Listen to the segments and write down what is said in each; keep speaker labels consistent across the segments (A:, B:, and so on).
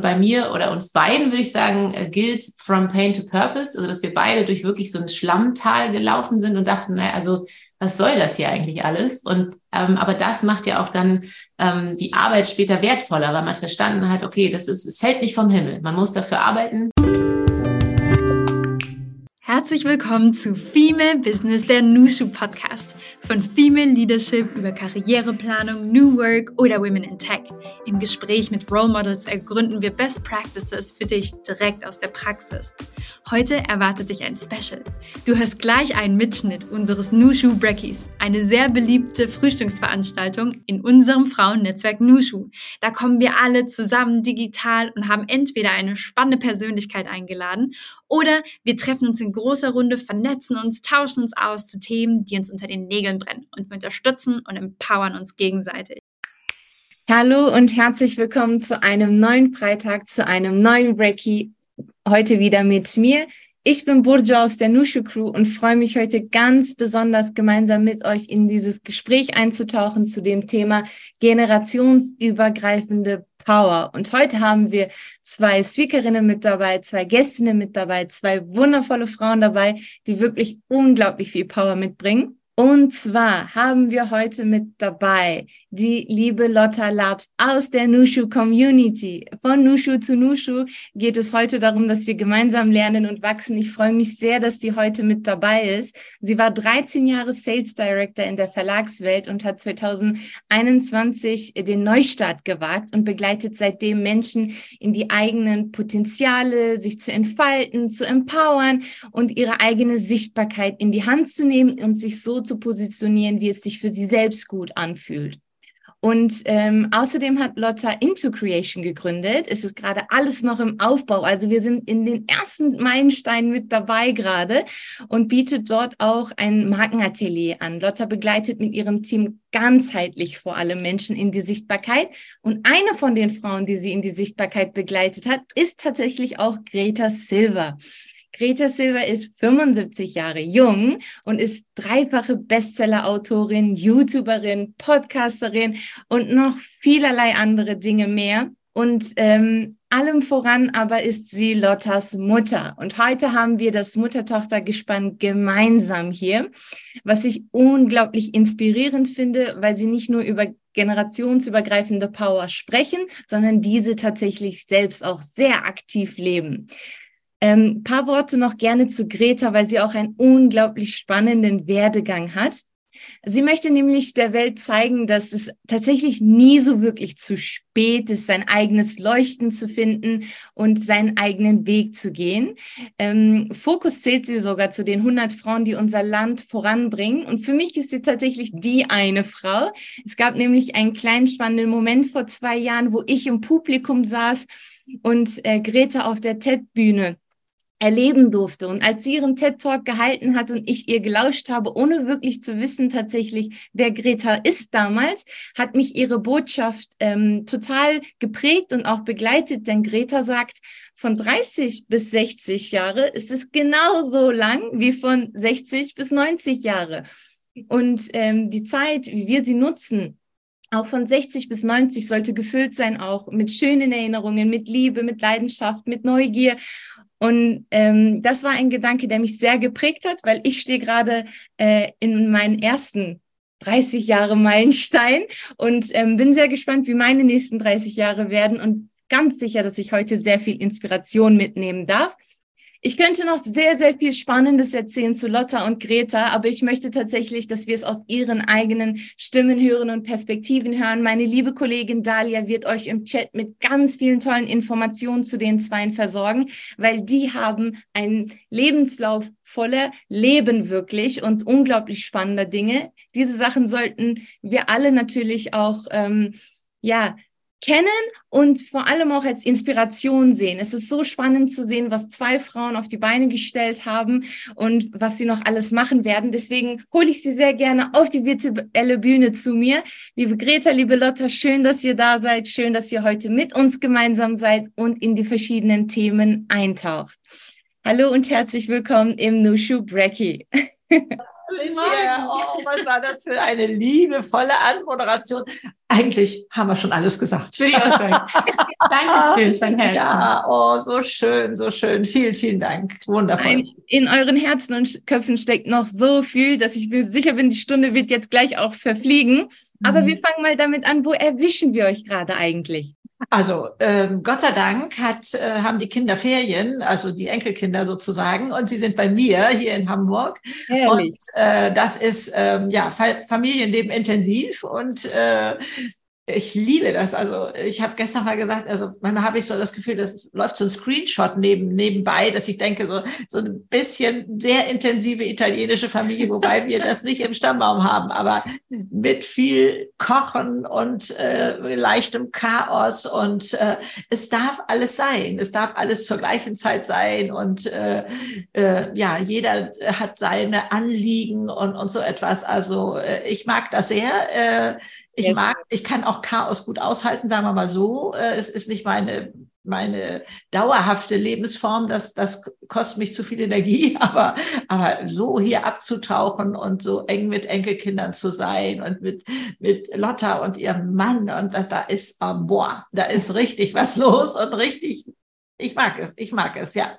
A: Bei mir oder uns beiden würde ich sagen, äh, gilt from pain to purpose, also dass wir beide durch wirklich so ein Schlammtal gelaufen sind und dachten, naja, also was soll das hier eigentlich alles? Und ähm, aber das macht ja auch dann ähm, die Arbeit später wertvoller, weil man verstanden hat, okay, das ist, es fällt nicht vom Himmel. Man muss dafür arbeiten.
B: Herzlich willkommen zu Female Business, der Nushu Podcast. Von Female Leadership über Karriereplanung, New Work oder Women in Tech. Im Gespräch mit Role Models ergründen wir Best Practices für dich direkt aus der Praxis. Heute erwartet dich ein Special. Du hörst gleich einen Mitschnitt unseres Nushu Breckies, eine sehr beliebte Frühstücksveranstaltung in unserem Frauennetzwerk Nushu. Da kommen wir alle zusammen digital und haben entweder eine spannende Persönlichkeit eingeladen oder wir treffen uns in großer Runde, vernetzen uns, tauschen uns aus zu Themen, die uns unter den Nägeln brennen und wir unterstützen und empowern uns gegenseitig.
C: Hallo und herzlich willkommen zu einem neuen Freitag, zu einem neuen Breaky. Heute wieder mit mir. Ich bin Burjo aus der Nushu Crew und freue mich heute ganz besonders gemeinsam mit euch in dieses Gespräch einzutauchen zu dem Thema generationsübergreifende Power. Und heute haben wir zwei Speakerinnen mit dabei, zwei Gästinnen mit dabei, zwei wundervolle Frauen dabei, die wirklich unglaublich viel Power mitbringen. Und zwar haben wir heute mit dabei die liebe Lotta Labs aus der Nushu Community. Von Nushu zu Nushu geht es heute darum, dass wir gemeinsam lernen und wachsen. Ich freue mich sehr, dass die heute mit dabei ist. Sie war 13 Jahre Sales Director in der Verlagswelt und hat 2021 den Neustart gewagt und begleitet seitdem Menschen in die eigenen Potenziale, sich zu entfalten, zu empowern und ihre eigene Sichtbarkeit in die Hand zu nehmen und sich so zu positionieren, wie es sich für sie selbst gut anfühlt. Und ähm, außerdem hat Lotta Into Creation gegründet. Es ist gerade alles noch im Aufbau. Also wir sind in den ersten Meilensteinen mit dabei gerade und bietet dort auch ein Markenatelier an. Lotta begleitet mit ihrem Team ganzheitlich vor allem Menschen in die Sichtbarkeit. Und eine von den Frauen, die sie in die Sichtbarkeit begleitet hat, ist tatsächlich auch Greta Silver. Greta Silver ist 75 Jahre jung und ist dreifache Bestseller-Autorin, YouTuberin, Podcasterin und noch vielerlei andere Dinge mehr. Und ähm, allem voran aber ist sie Lottas Mutter. Und heute haben wir das Mutter-Tochter-Gespann gemeinsam hier, was ich unglaublich inspirierend finde, weil sie nicht nur über generationsübergreifende Power sprechen, sondern diese tatsächlich selbst auch sehr aktiv leben. Ähm, paar Worte noch gerne zu Greta, weil sie auch einen unglaublich spannenden Werdegang hat. Sie möchte nämlich der Welt zeigen, dass es tatsächlich nie so wirklich zu spät ist, sein eigenes Leuchten zu finden und seinen eigenen Weg zu gehen. Ähm, Fokus zählt sie sogar zu den 100 Frauen, die unser Land voranbringen. Und für mich ist sie tatsächlich die eine Frau. Es gab nämlich einen kleinen spannenden Moment vor zwei Jahren, wo ich im Publikum saß und äh, Greta auf der TED-Bühne erleben durfte. Und als sie ihren TED-Talk gehalten hat und ich ihr gelauscht habe, ohne wirklich zu wissen tatsächlich, wer Greta ist damals, hat mich ihre Botschaft ähm, total geprägt und auch begleitet. Denn Greta sagt, von 30 bis 60 Jahre ist es genauso lang wie von 60 bis 90 Jahre. Und ähm, die Zeit, wie wir sie nutzen, auch von 60 bis 90 sollte gefüllt sein, auch mit schönen Erinnerungen, mit Liebe, mit Leidenschaft, mit Neugier. Und ähm, das war ein Gedanke, der mich sehr geprägt hat, weil ich stehe gerade äh, in meinen ersten 30 Jahre Meilenstein und ähm, bin sehr gespannt, wie meine nächsten 30 Jahre werden und ganz sicher, dass ich heute sehr viel Inspiration mitnehmen darf. Ich könnte noch sehr, sehr viel Spannendes erzählen zu Lotta und Greta, aber ich möchte tatsächlich, dass wir es aus ihren eigenen Stimmen hören und Perspektiven hören. Meine liebe Kollegin Dalia wird euch im Chat mit ganz vielen tollen Informationen zu den Zweien versorgen, weil die haben einen Lebenslauf voller Leben wirklich und unglaublich spannender Dinge. Diese Sachen sollten wir alle natürlich auch ähm, ja kennen und vor allem auch als Inspiration sehen. Es ist so spannend zu sehen, was zwei Frauen auf die Beine gestellt haben und was sie noch alles machen werden. Deswegen hole ich sie sehr gerne auf die virtuelle Bühne zu mir. Liebe Greta, liebe Lotta, schön, dass ihr da seid. Schön, dass ihr heute mit uns gemeinsam seid und in die verschiedenen Themen eintaucht. Hallo und herzlich willkommen im Nushu Brecky.
D: Ja, oh, was war das für eine liebevolle Anmoderation? Eigentlich haben wir schon alles gesagt.
A: Würde ich auch sagen. Dankeschön von Herzen.
D: Ja, oh, so schön, so schön. Vielen, vielen Dank. Wundervoll.
C: In euren Herzen und Köpfen steckt noch so viel, dass ich mir sicher bin, die Stunde wird jetzt gleich auch verfliegen. Aber mhm. wir fangen mal damit an, wo erwischen wir euch gerade eigentlich?
D: Also ähm, Gott sei Dank hat, äh, haben die Kinder Ferien, also die Enkelkinder sozusagen, und sie sind bei mir hier in Hamburg. Herrlich. Und äh, das ist ähm, ja Familienleben intensiv und äh, ich liebe das. Also ich habe gestern mal gesagt, also manchmal habe ich so das Gefühl, das läuft so ein Screenshot neben, nebenbei, dass ich denke, so, so ein bisschen sehr intensive italienische Familie, wobei wir das nicht im Stammbaum haben, aber mit viel Kochen und äh, leichtem Chaos und äh, es darf alles sein. Es darf alles zur gleichen Zeit sein und äh, äh, ja, jeder hat seine Anliegen und, und so etwas. Also äh, ich mag das sehr. Äh, ich yes. mag, ich kann auch Chaos gut aushalten, sagen wir mal so. Äh, es ist nicht meine, meine dauerhafte Lebensform, das, das kostet mich zu viel Energie, aber, aber so hier abzutauchen und so eng mit Enkelkindern zu sein und mit, mit Lotta und ihrem Mann und das, da ist, oh, boah, da ist richtig was los und richtig, ich mag es, ich mag es, ja.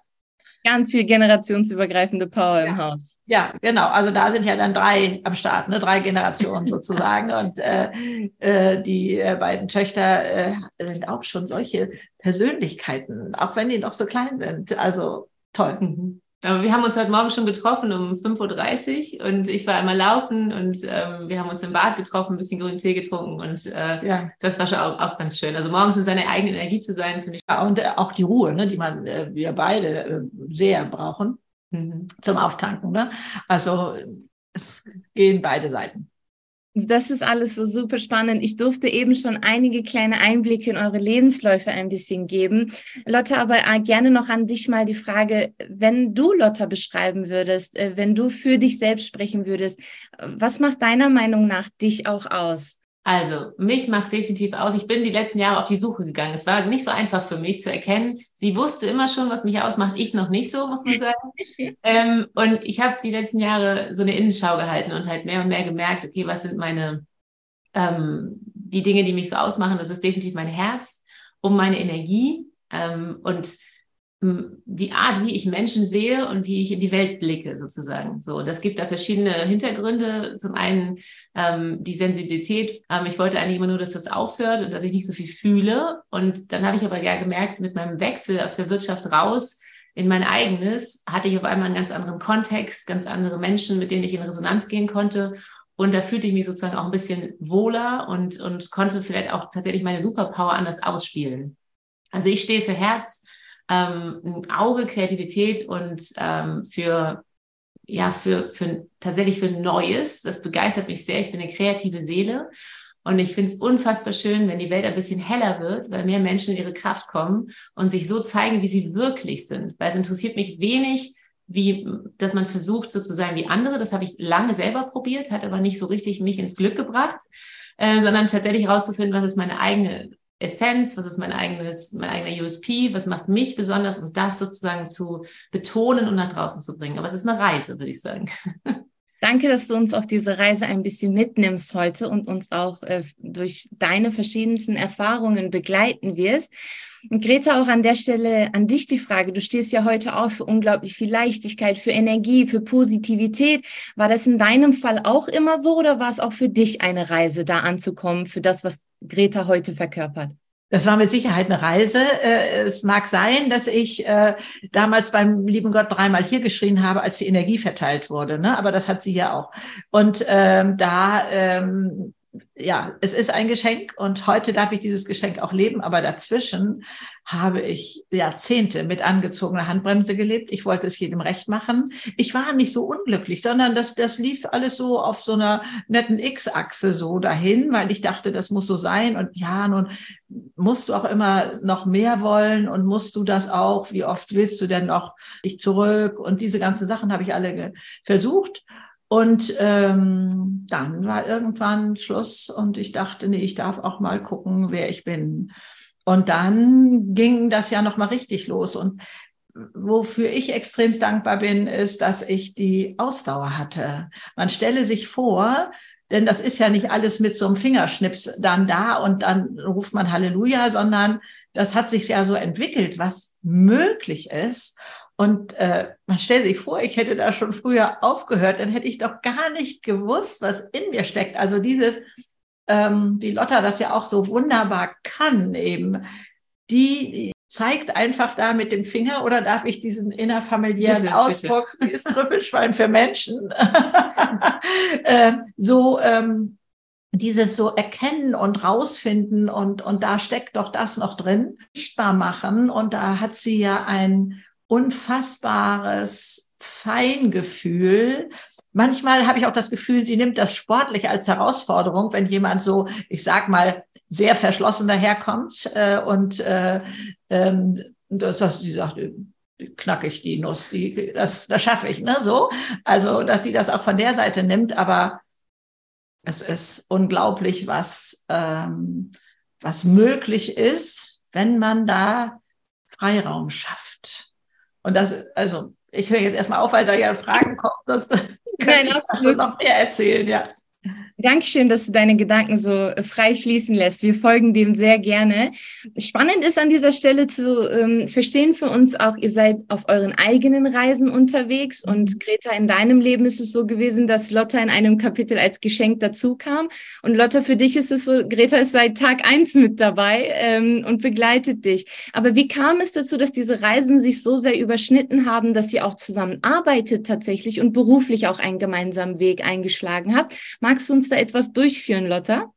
C: Ganz viel generationsübergreifende Power ja. im Haus.
D: Ja, genau. Also da sind ja dann drei am Start, ne? drei Generationen sozusagen. Und äh, äh, die äh, beiden Töchter äh, sind auch schon solche Persönlichkeiten, auch wenn die noch so klein sind. Also toll. Mhm.
A: Aber wir haben uns heute Morgen schon getroffen um 5.30 Uhr und ich war einmal laufen und ähm, wir haben uns im Bad getroffen, ein bisschen grünen Tee getrunken und äh, ja. das war schon auch, auch, ganz schön. Also morgens in seiner eigenen Energie zu sein, finde ich.
D: Ja, und äh, auch die Ruhe, ne, die man, äh, wir beide äh, sehr brauchen mhm. zum Auftanken. Ne? Also es gehen beide Seiten.
C: Das ist alles so super spannend. Ich durfte eben schon einige kleine Einblicke in eure Lebensläufe ein bisschen geben. Lotta, aber äh, gerne noch an dich mal die Frage, wenn du Lotta beschreiben würdest, äh, wenn du für dich selbst sprechen würdest, was macht deiner Meinung nach dich auch aus?
A: Also, mich macht definitiv aus. Ich bin die letzten Jahre auf die Suche gegangen. Es war nicht so einfach für mich zu erkennen. Sie wusste immer schon, was mich ausmacht. Ich noch nicht so, muss man sagen. ähm, und ich habe die letzten Jahre so eine Innenschau gehalten und halt mehr und mehr gemerkt, okay, was sind meine, ähm, die Dinge, die mich so ausmachen? Das ist definitiv mein Herz, um meine Energie. Ähm, und die Art, wie ich Menschen sehe und wie ich in die Welt blicke, sozusagen. So, das gibt da verschiedene Hintergründe. Zum einen ähm, die Sensibilität. Ähm, ich wollte eigentlich immer nur, dass das aufhört und dass ich nicht so viel fühle. Und dann habe ich aber ja gemerkt, mit meinem Wechsel aus der Wirtschaft raus in mein eigenes, hatte ich auf einmal einen ganz anderen Kontext, ganz andere Menschen, mit denen ich in Resonanz gehen konnte. Und da fühlte ich mich sozusagen auch ein bisschen wohler und, und konnte vielleicht auch tatsächlich meine Superpower anders ausspielen. Also ich stehe für Herz, ähm, ein Auge, Kreativität und ähm, für ja, für, für tatsächlich für Neues. Das begeistert mich sehr. Ich bin eine kreative Seele. Und ich finde es unfassbar schön, wenn die Welt ein bisschen heller wird, weil mehr Menschen in ihre Kraft kommen und sich so zeigen, wie sie wirklich sind. Weil es interessiert mich wenig, wie, dass man versucht, so zu sein wie andere. Das habe ich lange selber probiert, hat aber nicht so richtig mich ins Glück gebracht, äh, sondern tatsächlich herauszufinden, was ist meine eigene Essenz, was ist mein eigenes, mein eigener USP, was macht mich besonders und das sozusagen zu betonen und nach draußen zu bringen. Aber es ist eine Reise, würde ich sagen.
C: Danke, dass du uns auf diese Reise ein bisschen mitnimmst heute und uns auch äh, durch deine verschiedensten Erfahrungen begleiten wirst. Und Greta, auch an der Stelle an dich die Frage. Du stehst ja heute auch für unglaublich viel Leichtigkeit, für Energie, für Positivität. War das in deinem Fall auch immer so oder war es auch für dich eine Reise, da anzukommen, für das, was Greta heute verkörpert?
D: Das war mit Sicherheit eine Reise. Äh, es mag sein, dass ich äh, damals beim lieben Gott dreimal hier geschrien habe, als die Energie verteilt wurde. Ne? Aber das hat sie ja auch. Und ähm, da ähm, ja, es ist ein Geschenk und heute darf ich dieses Geschenk auch leben, aber dazwischen habe ich Jahrzehnte mit angezogener Handbremse gelebt. Ich wollte es jedem recht machen. Ich war nicht so unglücklich, sondern das, das lief alles so auf so einer netten X-Achse so dahin, weil ich dachte, das muss so sein. Und ja, nun musst du auch immer noch mehr wollen und musst du das auch? Wie oft willst du denn noch dich zurück? Und diese ganzen Sachen habe ich alle versucht. Und ähm, dann war irgendwann Schluss und ich dachte, nee, ich darf auch mal gucken, wer ich bin. Und dann ging das ja noch mal richtig los. Und wofür ich extremst dankbar bin, ist, dass ich die Ausdauer hatte. Man stelle sich vor, denn das ist ja nicht alles mit so einem Fingerschnips dann da und dann ruft man Halleluja, sondern das hat sich ja so entwickelt, was möglich ist. Und äh, man stellt sich vor, ich hätte da schon früher aufgehört, dann hätte ich doch gar nicht gewusst, was in mir steckt. Also dieses, ähm, wie Lotta das ja auch so wunderbar kann, eben, die zeigt einfach da mit dem Finger oder darf ich diesen innerfamiliären bitte, Ausdruck, bitte. ist Trüffelschwein für Menschen, äh, so ähm, dieses so erkennen und rausfinden und, und da steckt doch das noch drin, sichtbar machen. Und da hat sie ja ein unfassbares Feingefühl. Manchmal habe ich auch das Gefühl, sie nimmt das sportlich als Herausforderung, wenn jemand so, ich sag mal, sehr verschlossen daherkommt äh, und äh, ähm, das, das, sie sagt, äh, knack ich die Nuss, die, das, das schaffe ich, ne, so. Also, dass sie das auch von der Seite nimmt, aber es ist unglaublich, was, ähm, was möglich ist, wenn man da Freiraum schafft. Und das, also ich höre jetzt erstmal auf, weil da ja Fragen kommen. Sonst Nein, ich absolut. noch mehr erzählen, ja.
C: Dankeschön, dass du deine Gedanken so äh, frei fließen lässt. Wir folgen dem sehr gerne. Spannend ist an dieser Stelle zu ähm, verstehen für uns auch, ihr seid auf euren eigenen Reisen unterwegs und Greta, in deinem Leben ist es so gewesen, dass Lotta in einem Kapitel als Geschenk dazu kam. Und Lotta, für dich ist es so, Greta ist seit Tag eins mit dabei ähm, und begleitet dich. Aber wie kam es dazu, dass diese Reisen sich so sehr überschnitten haben, dass ihr auch zusammenarbeitet tatsächlich und beruflich auch einen gemeinsamen Weg eingeschlagen habt? Magst du uns da etwas durchführen, Lotta?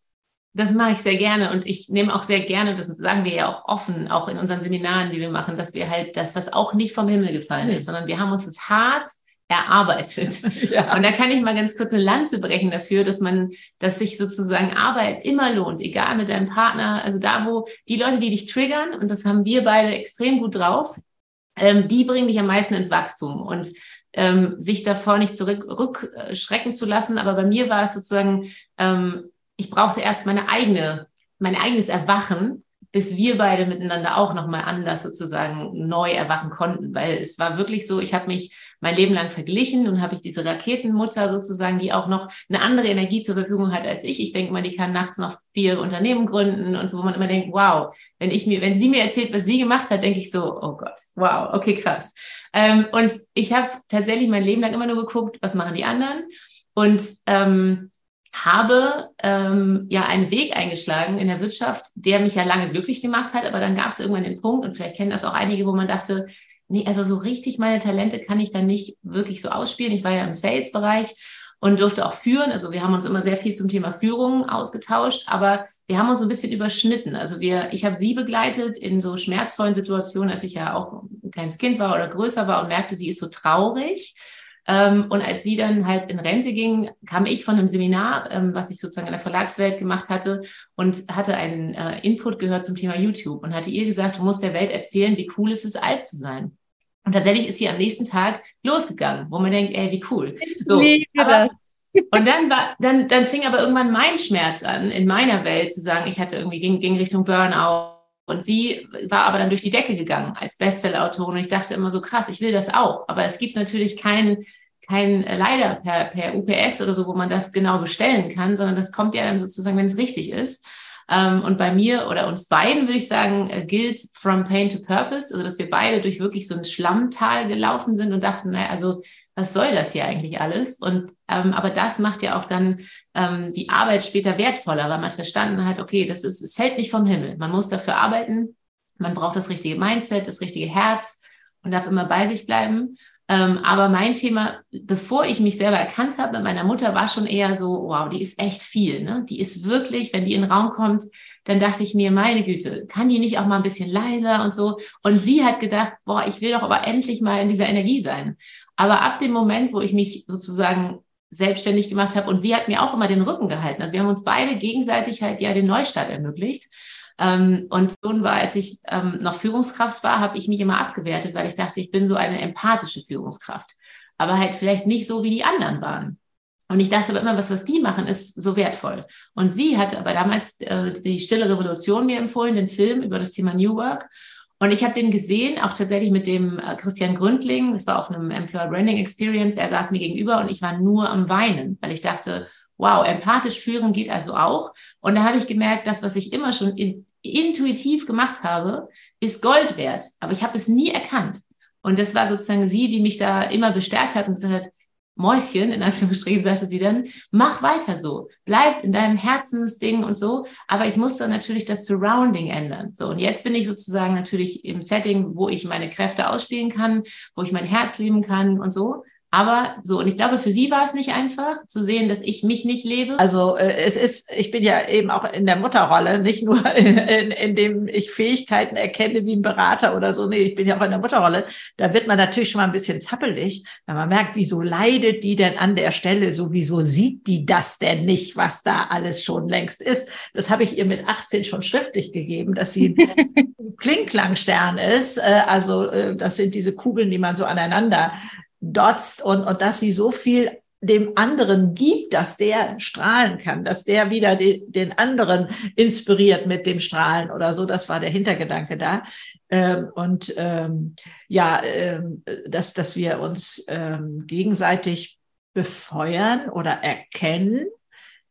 A: Das mache ich sehr gerne und ich nehme auch sehr gerne, das sagen wir ja auch offen, auch in unseren Seminaren, die wir machen, dass wir halt, dass das auch nicht vom Himmel gefallen ist, sondern wir haben uns das hart erarbeitet. Ja. Und da kann ich mal ganz kurz eine Lanze brechen dafür, dass man, dass sich sozusagen Arbeit immer lohnt, egal mit deinem Partner, also da, wo die Leute, die dich triggern, und das haben wir beide extrem gut drauf, ähm, die bringen dich am meisten ins Wachstum. Und ähm, sich davor nicht zurückschrecken zu lassen. Aber bei mir war es sozusagen, ähm, ich brauchte erst meine eigene, mein eigenes Erwachen, bis wir beide miteinander auch nochmal anders sozusagen neu erwachen konnten. Weil es war wirklich so, ich habe mich mein Leben lang verglichen und habe ich diese Raketenmutter sozusagen, die auch noch eine andere Energie zur Verfügung hat als ich. Ich denke mal, die kann nachts noch vier Unternehmen gründen und so, wo man immer denkt, wow, wenn ich mir, wenn sie mir erzählt, was sie gemacht hat, denke ich so, oh Gott, wow, okay, krass. Ähm, und ich habe tatsächlich mein Leben lang immer nur geguckt, was machen die anderen und ähm, habe ähm, ja einen Weg eingeschlagen in der Wirtschaft, der mich ja lange glücklich gemacht hat, aber dann gab es irgendwann den Punkt, und vielleicht kennen das auch einige, wo man dachte, nee, also so richtig meine Talente kann ich dann nicht wirklich so ausspielen. Ich war ja im Sales-Bereich und durfte auch führen. Also wir haben uns immer sehr viel zum Thema Führung ausgetauscht, aber wir haben uns so ein bisschen überschnitten. Also wir, ich habe sie begleitet in so schmerzvollen Situationen, als ich ja auch ein kleines Kind war oder größer war und merkte, sie ist so traurig und als sie dann halt in Rente ging, kam ich von einem Seminar, ähm, was ich sozusagen in der Verlagswelt gemacht hatte und hatte einen äh, Input gehört zum Thema YouTube und hatte ihr gesagt, du musst der Welt erzählen, wie cool es ist, alt zu sein. Und tatsächlich ist sie am nächsten Tag losgegangen, wo man denkt, ey, wie cool. So, aber, und dann war, dann, dann fing aber irgendwann mein Schmerz an, in meiner Welt zu sagen, ich hatte irgendwie ging, ging Richtung Burnout. Und sie war aber dann durch die Decke gegangen als Bestseller-Autorin. Und ich dachte immer so krass, ich will das auch. Aber es gibt natürlich keinen kein leider per, per UPS oder so, wo man das genau bestellen kann, sondern das kommt ja dann sozusagen, wenn es richtig ist. Ähm, und bei mir oder uns beiden würde ich sagen, äh, gilt from pain to purpose, also dass wir beide durch wirklich so ein Schlammtal gelaufen sind und dachten, naja, also was soll das hier eigentlich alles? Und ähm, aber das macht ja auch dann ähm, die Arbeit später wertvoller, weil man verstanden hat, okay, das ist, es fällt nicht vom Himmel. Man muss dafür arbeiten, man braucht das richtige Mindset, das richtige Herz und darf immer bei sich bleiben. Ähm, aber mein Thema, bevor ich mich selber erkannt habe mit meiner Mutter, war schon eher so, wow, die ist echt viel. Ne? Die ist wirklich, wenn die in den Raum kommt, dann dachte ich mir, meine Güte, kann die nicht auch mal ein bisschen leiser und so? Und sie hat gedacht, boah, ich will doch aber endlich mal in dieser Energie sein. Aber ab dem Moment, wo ich mich sozusagen selbstständig gemacht habe und sie hat mir auch immer den Rücken gehalten. Also wir haben uns beide gegenseitig halt ja den Neustart ermöglicht. Ähm, und so war, als ich ähm, noch Führungskraft war, habe ich mich immer abgewertet, weil ich dachte, ich bin so eine empathische Führungskraft. Aber halt vielleicht nicht so, wie die anderen waren. Und ich dachte aber immer, was, was die machen, ist so wertvoll. Und sie hatte aber damals äh, die Stille Revolution mir empfohlen, den Film über das Thema New Work. Und ich habe den gesehen, auch tatsächlich mit dem äh, Christian Gründling, das war auf einem Employer Branding Experience, er saß mir gegenüber und ich war nur am Weinen, weil ich dachte, wow, empathisch führen geht also auch. Und da habe ich gemerkt, das, was ich immer schon in, intuitiv gemacht habe, ist Gold wert. Aber ich habe es nie erkannt. Und das war sozusagen sie, die mich da immer bestärkt hat und gesagt hat, Mäuschen, in Anführungsstrichen sagte sie dann, mach weiter so, bleib in deinem Herzensding und so. Aber ich musste natürlich das Surrounding ändern. So, und jetzt bin ich sozusagen natürlich im Setting, wo ich meine Kräfte ausspielen kann, wo ich mein Herz leben kann und so. Aber so, und ich glaube, für sie war es nicht einfach zu sehen, dass ich mich nicht lebe.
D: Also äh, es ist, ich bin ja eben auch in der Mutterrolle, nicht nur in, in, in dem ich Fähigkeiten erkenne wie ein Berater oder so. Nee, ich bin ja auch in der Mutterrolle. Da wird man natürlich schon mal ein bisschen zappelig, wenn man merkt, wieso leidet die denn an der Stelle? So, wieso sieht die das denn nicht, was da alles schon längst ist? Das habe ich ihr mit 18 schon schriftlich gegeben, dass sie ein Klingklangstern ist. Äh, also äh, das sind diese Kugeln, die man so aneinander dotzt und, und dass sie so viel dem anderen gibt, dass der strahlen kann, dass der wieder den, den anderen inspiriert mit dem Strahlen oder so. Das war der Hintergedanke da. Ähm, und ähm, ja, ähm, dass, dass wir uns ähm, gegenseitig befeuern oder erkennen.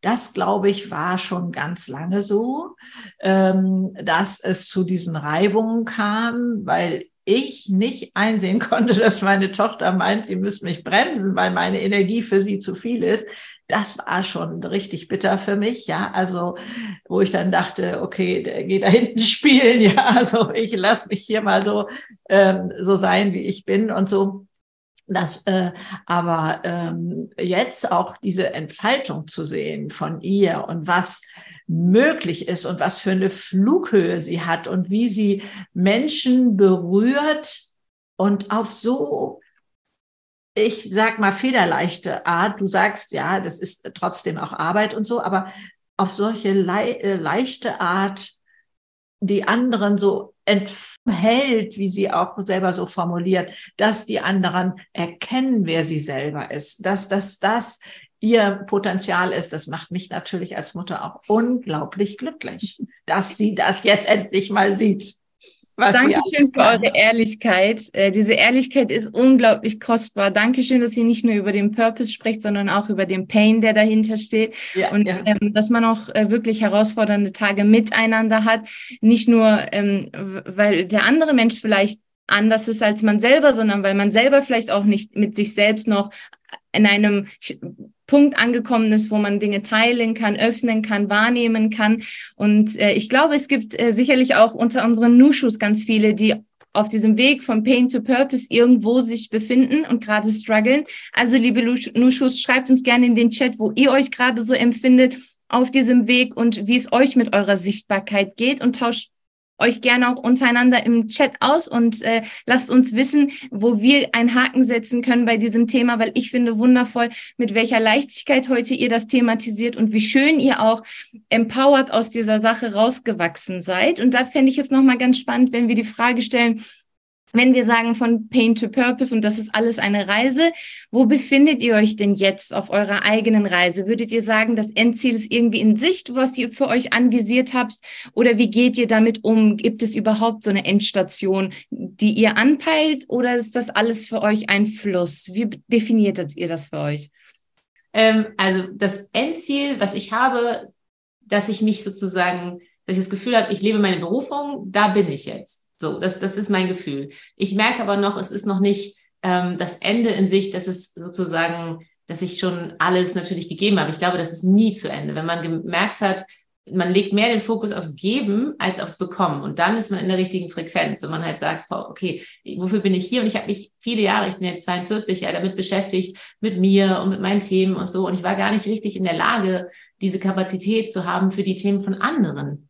D: Das, glaube ich, war schon ganz lange so, ähm, dass es zu diesen Reibungen kam, weil ich nicht einsehen konnte, dass meine Tochter meint, sie müsste mich bremsen, weil meine Energie für sie zu viel ist. Das war schon richtig bitter für mich, ja. Also, wo ich dann dachte, okay, geh da hinten spielen, ja. Also ich lass mich hier mal so, ähm, so sein, wie ich bin und so. Das, äh, aber ähm, jetzt auch diese Entfaltung zu sehen von ihr und was möglich ist und was für eine Flughöhe sie hat und wie sie Menschen berührt und auf so ich sag mal federleichte Art. Du sagst ja, das ist trotzdem auch Arbeit und so, aber auf solche le äh, leichte Art die anderen so enthält, wie sie auch selber so formuliert, dass die anderen erkennen, wer sie selber ist, dass das das ihr Potenzial ist. Das macht mich natürlich als Mutter auch unglaublich glücklich, dass sie das jetzt endlich mal sieht.
C: Dankeschön für eure Ehrlichkeit. Äh, diese Ehrlichkeit ist unglaublich kostbar. Dankeschön, dass ihr nicht nur über den Purpose spricht, sondern auch über den Pain, der dahinter steht. Ja, und ja. Ähm, dass man auch äh, wirklich herausfordernde Tage miteinander hat. Nicht nur, ähm, weil der andere Mensch vielleicht anders ist als man selber, sondern weil man selber vielleicht auch nicht mit sich selbst noch in einem Punkt angekommen ist, wo man Dinge teilen kann, öffnen kann, wahrnehmen kann. Und äh, ich glaube, es gibt äh, sicherlich auch unter unseren Nushus ganz viele, die auf diesem Weg von Pain to Purpose irgendwo sich befinden und gerade strugglen. Also, liebe Nushus, schreibt uns gerne in den Chat, wo ihr euch gerade so empfindet auf diesem Weg und wie es euch mit eurer Sichtbarkeit geht und tauscht euch gerne auch untereinander im Chat aus und äh, lasst uns wissen, wo wir einen Haken setzen können bei diesem Thema, weil ich finde wundervoll, mit welcher Leichtigkeit heute ihr das thematisiert und wie schön ihr auch empowered aus dieser Sache rausgewachsen seid. Und da fände ich jetzt nochmal ganz spannend, wenn wir die Frage stellen, wenn wir sagen von Pain to Purpose und das ist alles eine Reise, wo befindet ihr euch denn jetzt auf eurer eigenen Reise? Würdet ihr sagen, das Endziel ist irgendwie in Sicht, was ihr für euch anvisiert habt? Oder wie geht ihr damit um? Gibt es überhaupt so eine Endstation, die ihr anpeilt? Oder ist das alles für euch ein Fluss? Wie definiert ihr das für euch?
A: Ähm, also das Endziel, was ich habe, dass ich mich sozusagen, dass ich das Gefühl habe, ich lebe meine Berufung, da bin ich jetzt. So, das, das ist mein Gefühl. Ich merke aber noch, es ist noch nicht ähm, das Ende in sich, dass es sozusagen, dass ich schon alles natürlich gegeben habe. Ich glaube, das ist nie zu Ende. Wenn man gemerkt hat, man legt mehr den Fokus aufs Geben als aufs Bekommen. Und dann ist man in der richtigen Frequenz. Wenn man halt sagt, okay, wofür bin ich hier? Und ich habe mich viele Jahre, ich bin jetzt 42, ja, damit beschäftigt, mit mir und mit meinen Themen und so. Und ich war gar nicht richtig in der Lage, diese Kapazität zu haben für die Themen von anderen.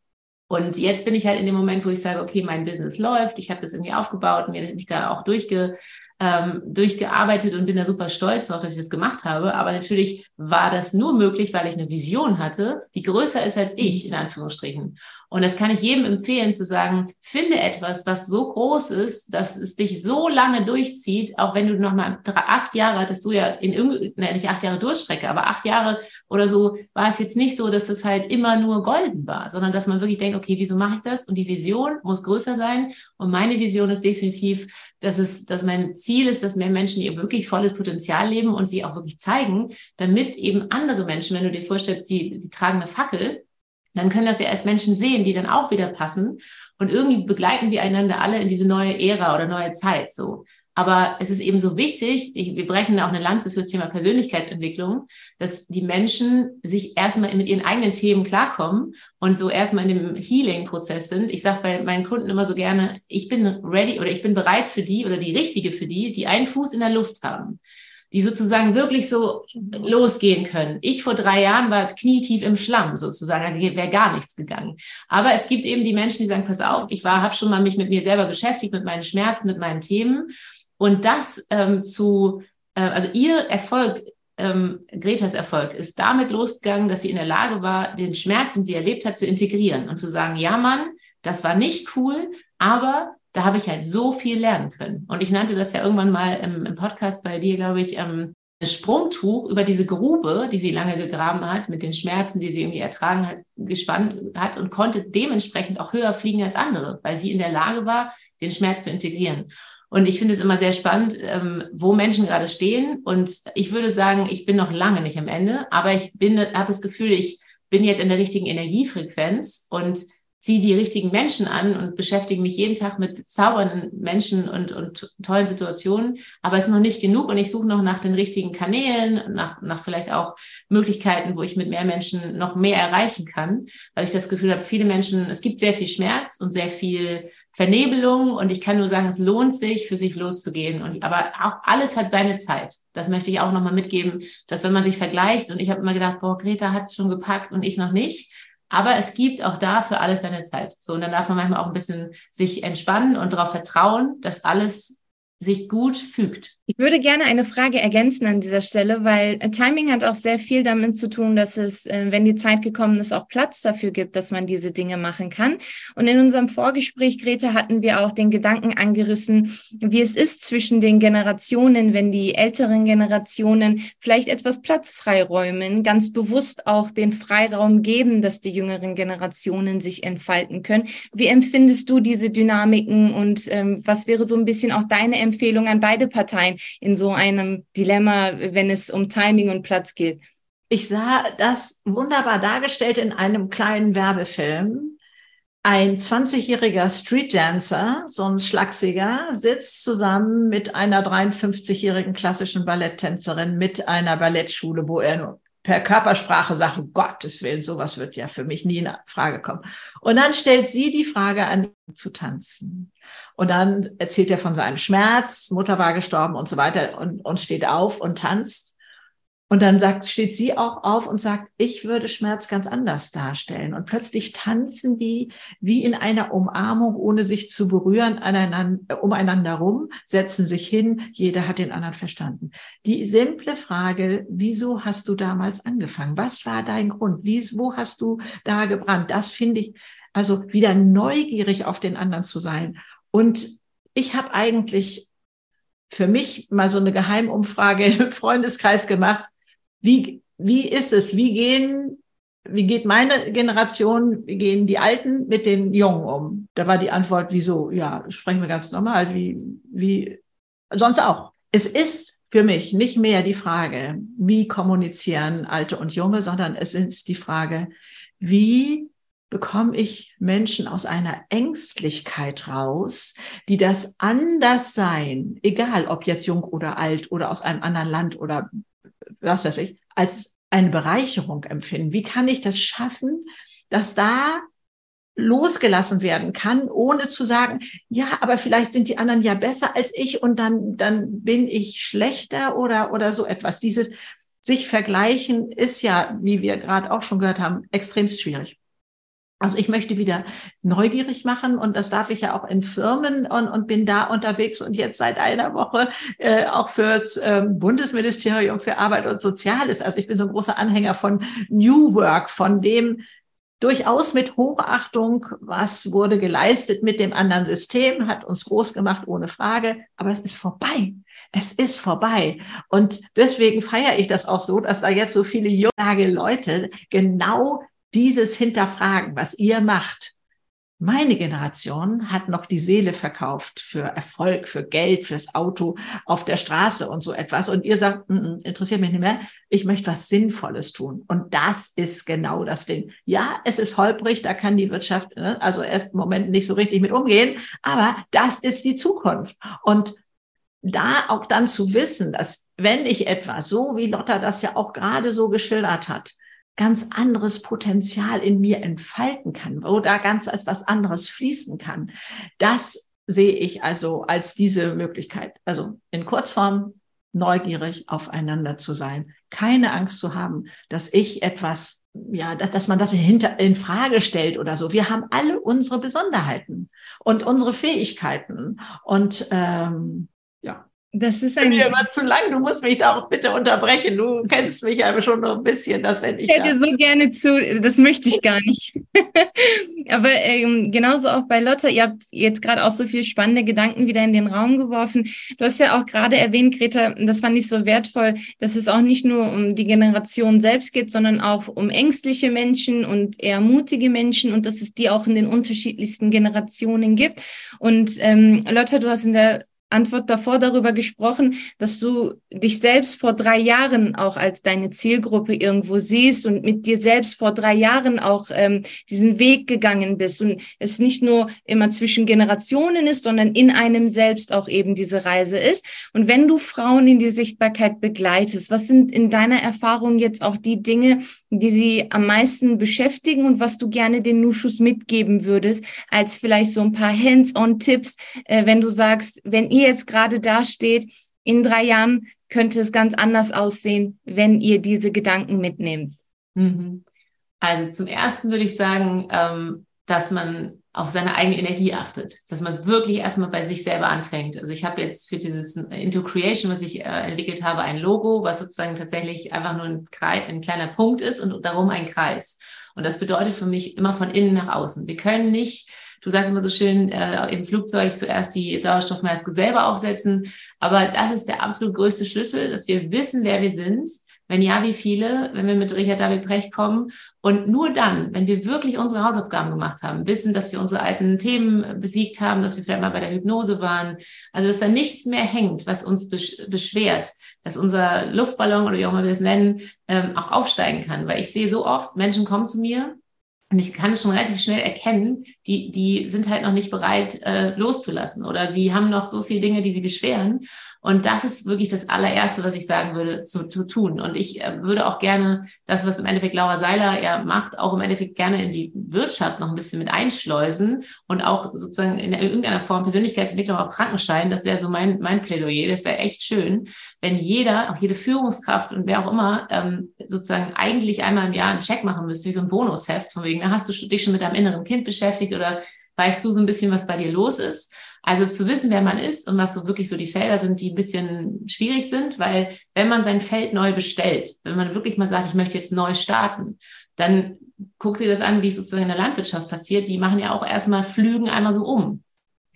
A: Und jetzt bin ich halt in dem Moment, wo ich sage, okay, mein Business läuft, ich habe das irgendwie aufgebaut, mir mich da auch durchge, ähm, durchgearbeitet und bin da super stolz drauf, dass ich das gemacht habe. Aber natürlich war das nur möglich, weil ich eine Vision hatte, die größer ist als ich, in Anführungsstrichen. Und das kann ich jedem empfehlen, zu sagen, finde etwas, was so groß ist, dass es dich so lange durchzieht, auch wenn du noch mal acht Jahre hattest du ja in irgendwie, ne, nicht acht Jahre Durststrecke, aber acht Jahre oder so, war es jetzt nicht so, dass das halt immer nur golden war, sondern dass man wirklich denkt, okay, wieso mache ich das? Und die Vision muss größer sein. Und meine Vision ist definitiv, dass es, dass mein Ziel ist, dass mehr Menschen ihr wirklich volles Potenzial leben und sie auch wirklich zeigen, damit eben andere Menschen, wenn du dir vorstellst, die, die tragen eine Fackel, dann können das ja erst Menschen sehen, die dann auch wieder passen. Und irgendwie begleiten wir einander alle in diese neue Ära oder neue Zeit, so. Aber es ist eben so wichtig, ich, wir brechen auch eine Lanze fürs Thema Persönlichkeitsentwicklung, dass die Menschen sich erstmal mit ihren eigenen Themen klarkommen und so erstmal in dem Healing-Prozess sind. Ich sage bei meinen Kunden immer so gerne, ich bin ready oder ich bin bereit für die oder die richtige für die, die einen Fuß in der Luft haben die sozusagen wirklich so losgehen können. Ich vor drei Jahren war knietief im Schlamm sozusagen, da wäre gar nichts gegangen. Aber es gibt eben die Menschen, die sagen, pass auf, ich war, habe schon mal mich mit mir selber beschäftigt, mit meinen Schmerzen, mit meinen Themen. Und das ähm, zu, äh, also ihr Erfolg, ähm, Gretas Erfolg ist damit losgegangen, dass sie in der Lage war, den Schmerz, den sie erlebt hat, zu integrieren und zu sagen, ja Mann, das war nicht cool, aber da habe ich halt so viel lernen können. Und ich nannte das ja irgendwann mal im, im Podcast bei dir, glaube ich, ähm, ein Sprungtuch über diese Grube, die sie lange gegraben hat, mit den Schmerzen, die sie irgendwie ertragen hat, gespannt hat und konnte dementsprechend auch höher fliegen als andere, weil sie in der Lage war, den Schmerz zu integrieren. Und ich finde es immer sehr spannend, ähm, wo Menschen gerade stehen. Und ich würde sagen, ich bin noch lange nicht am Ende, aber ich bin, habe das Gefühl, ich bin jetzt in der richtigen Energiefrequenz und ziehe die richtigen Menschen an und beschäftige mich jeden Tag mit bezaubernden Menschen und, und tollen Situationen. Aber es ist noch nicht genug und ich suche noch nach den richtigen Kanälen, nach, nach vielleicht auch Möglichkeiten, wo ich mit mehr Menschen noch mehr erreichen kann, weil ich das Gefühl habe, viele Menschen, es gibt sehr viel Schmerz und sehr viel Vernebelung und ich kann nur sagen, es lohnt sich, für sich loszugehen. Und, aber auch alles hat seine Zeit. Das möchte ich auch nochmal mitgeben, dass wenn man sich vergleicht und ich habe immer gedacht, boah, Greta hat es schon gepackt und ich noch nicht, aber es gibt auch da für alles seine Zeit. So, und dann darf man manchmal auch ein bisschen sich entspannen und darauf vertrauen, dass alles sich gut fügt.
C: Ich würde gerne eine Frage ergänzen an dieser Stelle, weil äh, Timing hat auch sehr viel damit zu tun, dass es, äh, wenn die Zeit gekommen ist, auch Platz dafür gibt, dass man diese Dinge machen kann. Und in unserem Vorgespräch, Greta, hatten wir auch den Gedanken angerissen, wie es ist zwischen den Generationen, wenn die älteren Generationen vielleicht etwas Platz freiräumen, ganz bewusst auch den Freiraum geben, dass die jüngeren Generationen sich entfalten können. Wie empfindest du diese Dynamiken und ähm, was wäre so ein bisschen auch deine Empfehlung an beide Parteien? in so einem Dilemma, wenn es um Timing und Platz geht?
D: Ich sah das wunderbar dargestellt in einem kleinen Werbefilm. Ein 20-jähriger Streetdancer, so ein Schlagsiger, sitzt zusammen mit einer 53-jährigen klassischen Balletttänzerin mit einer Ballettschule, wo er per Körpersprache sagt, um Gottes Willen, sowas wird ja für mich nie in Frage kommen. Und dann stellt sie die Frage an, zu tanzen. Und dann erzählt er von seinem Schmerz, Mutter war gestorben und so weiter und, und steht auf und tanzt. Und dann sagt, steht sie auch auf und sagt, ich würde Schmerz ganz anders darstellen. Und plötzlich tanzen die wie in einer Umarmung, ohne sich zu berühren, aneinander, umeinander rum, setzen sich hin. Jeder hat den anderen verstanden. Die simple Frage, wieso hast du damals angefangen? Was war dein Grund? Wie, wo hast du da gebrannt? Das finde ich, also wieder neugierig auf den anderen zu sein. Und ich habe eigentlich für mich mal so eine Geheimumfrage im Freundeskreis gemacht wie, wie ist es? Wie gehen, wie geht meine Generation, wie gehen die Alten mit den Jungen um? Da war die Antwort, wieso? Ja, sprechen wir ganz normal, wie, wie, sonst auch. Es ist für mich nicht mehr die Frage, wie kommunizieren Alte und Junge, sondern es ist die Frage, wie bekomme ich Menschen aus einer Ängstlichkeit raus, die das Anderssein, egal ob jetzt jung oder alt oder aus einem anderen Land oder was weiß ich, als eine Bereicherung empfinden? Wie kann ich das schaffen, dass da losgelassen werden kann, ohne zu sagen, ja, aber vielleicht sind die anderen ja besser als ich und dann, dann bin ich schlechter oder, oder so etwas. Dieses sich vergleichen ist ja, wie wir gerade auch schon gehört haben, extremst schwierig. Also ich möchte wieder neugierig machen und das darf ich ja auch in Firmen und, und bin da unterwegs und jetzt seit einer Woche äh, auch fürs ähm, Bundesministerium für Arbeit und Soziales. Also ich bin so ein großer Anhänger von New Work, von dem durchaus mit Hochachtung, was wurde geleistet mit dem anderen System, hat uns groß gemacht, ohne Frage, aber es ist vorbei. Es ist vorbei. Und deswegen feiere ich das auch so, dass da jetzt so viele junge Leute genau dieses Hinterfragen, was ihr macht. Meine Generation hat noch die Seele verkauft für Erfolg, für Geld, fürs Auto auf der Straße und so etwas. Und ihr sagt, mm -mm, interessiert mich nicht mehr. Ich möchte was Sinnvolles tun. Und das ist genau das Ding. Ja, es ist holprig. Da kann die Wirtschaft ne, also erst im Moment nicht so richtig mit umgehen. Aber das ist die Zukunft. Und da auch dann zu wissen, dass wenn ich etwas, so wie Lotta das ja auch gerade so geschildert hat, ganz anderes Potenzial in mir entfalten kann, da ganz als was anderes fließen kann. Das sehe ich also als diese Möglichkeit. Also in Kurzform neugierig aufeinander zu sein, keine Angst zu haben, dass ich etwas, ja, dass, dass man das hinter, in Frage stellt oder so. Wir haben alle unsere Besonderheiten und unsere Fähigkeiten und ähm, ja,
C: das ist ein.
D: Mir immer zu lang. Du musst mich da auch bitte unterbrechen. Du kennst mich ja schon noch ein bisschen, dass wenn ich.
C: Ich hätte so gerne zu. Das möchte ich gar nicht. Aber ähm, genauso auch bei Lotta. Ihr habt jetzt gerade auch so viele spannende Gedanken wieder in den Raum geworfen. Du hast ja auch gerade erwähnt, Greta, das fand ich so wertvoll, dass es auch nicht nur um die Generation selbst geht, sondern auch um ängstliche Menschen und eher mutige Menschen und dass es die auch in den unterschiedlichsten Generationen gibt. Und ähm, Lotta, du hast in der Antwort davor darüber gesprochen, dass du dich selbst vor drei Jahren auch als deine Zielgruppe irgendwo siehst und mit dir selbst vor drei Jahren auch ähm, diesen Weg gegangen bist und es nicht nur immer zwischen Generationen ist, sondern in einem selbst auch eben diese Reise ist. Und wenn du Frauen in die Sichtbarkeit begleitest, was sind in deiner Erfahrung jetzt auch die Dinge, die sie am meisten beschäftigen und was du gerne den Nuschus mitgeben würdest, als vielleicht so ein paar Hands-on-Tipps, äh, wenn du sagst, wenn ihr jetzt gerade dasteht, in drei Jahren könnte es ganz anders aussehen, wenn ihr diese Gedanken mitnehmt.
A: Mhm. Also zum ersten würde ich sagen, ähm, dass man auf seine eigene Energie achtet, dass man wirklich erstmal bei sich selber anfängt. Also ich habe jetzt für dieses Into Creation, was ich äh, entwickelt habe, ein Logo, was sozusagen tatsächlich einfach nur ein, ein kleiner Punkt ist und darum ein Kreis. Und das bedeutet für mich immer von innen nach außen. Wir können nicht Du sagst immer so schön, äh, im Flugzeug zuerst die Sauerstoffmaske selber aufsetzen. Aber das ist der absolut größte Schlüssel, dass wir wissen, wer wir sind. Wenn ja, wie viele, wenn wir mit Richard David Brecht kommen. Und nur dann, wenn wir wirklich unsere Hausaufgaben gemacht haben, wissen, dass wir unsere alten Themen besiegt haben, dass wir vielleicht mal bei der Hypnose waren, also dass da nichts mehr hängt, was uns beschwert, dass unser Luftballon oder wie auch immer wir das nennen, ähm, auch aufsteigen kann. Weil ich sehe so oft, Menschen kommen zu mir und ich kann es schon relativ schnell erkennen, die, die sind halt noch nicht bereit, äh, loszulassen oder die haben noch so viele Dinge, die sie beschweren. Und das ist wirklich das allererste, was ich sagen würde, zu, zu tun. Und ich äh, würde auch gerne das, was im Endeffekt Laura Seiler ja macht, auch im Endeffekt gerne in die Wirtschaft noch ein bisschen mit einschleusen und auch sozusagen in irgendeiner Form Persönlichkeitsentwicklung auch Krankenschein. Das wäre so mein, mein Plädoyer. Das wäre echt schön, wenn jeder, auch jede Führungskraft und wer auch immer, ähm, sozusagen eigentlich einmal im Jahr einen Check machen müsste, wie so ein Bonusheft, von wegen, da hast du dich schon mit deinem inneren Kind beschäftigt oder weißt du so ein bisschen, was bei dir los ist. Also zu wissen, wer man ist und was so wirklich so die Felder sind, die ein bisschen schwierig sind, weil wenn man sein Feld neu bestellt, wenn man wirklich mal sagt, ich möchte jetzt neu starten, dann guck dir das an, wie es sozusagen in der Landwirtschaft passiert. Die machen ja auch erstmal Flügen einmal so um.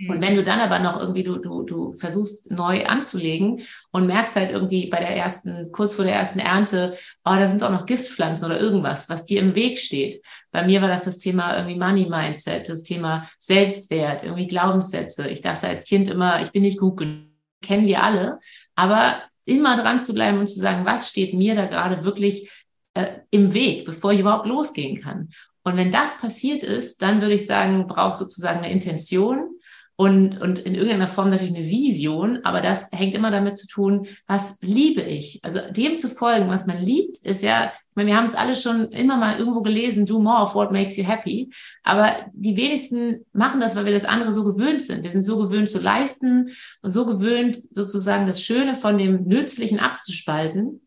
A: Und wenn du dann aber noch irgendwie, du, du, du versuchst neu anzulegen und merkst halt irgendwie bei der ersten, kurz vor der ersten Ernte, oh, da sind auch noch Giftpflanzen oder irgendwas, was dir im Weg steht. Bei mir war das das Thema irgendwie Money Mindset, das Thema Selbstwert, irgendwie Glaubenssätze. Ich dachte als Kind immer, ich bin nicht gut genug. Kennen wir alle. Aber immer dran zu bleiben und zu sagen, was steht mir da gerade wirklich äh, im Weg, bevor ich überhaupt losgehen kann. Und wenn das passiert ist, dann würde ich sagen, braucht sozusagen eine Intention, und, und in irgendeiner Form natürlich eine Vision, aber das hängt immer damit zu tun, was liebe ich? Also dem zu folgen, was man liebt, ist ja, ich meine, wir haben es alle schon immer mal irgendwo gelesen, do more of what makes you happy, aber die wenigsten machen das, weil wir das andere so gewöhnt sind. Wir sind so gewöhnt zu leisten und so gewöhnt, sozusagen das Schöne von dem Nützlichen abzuspalten.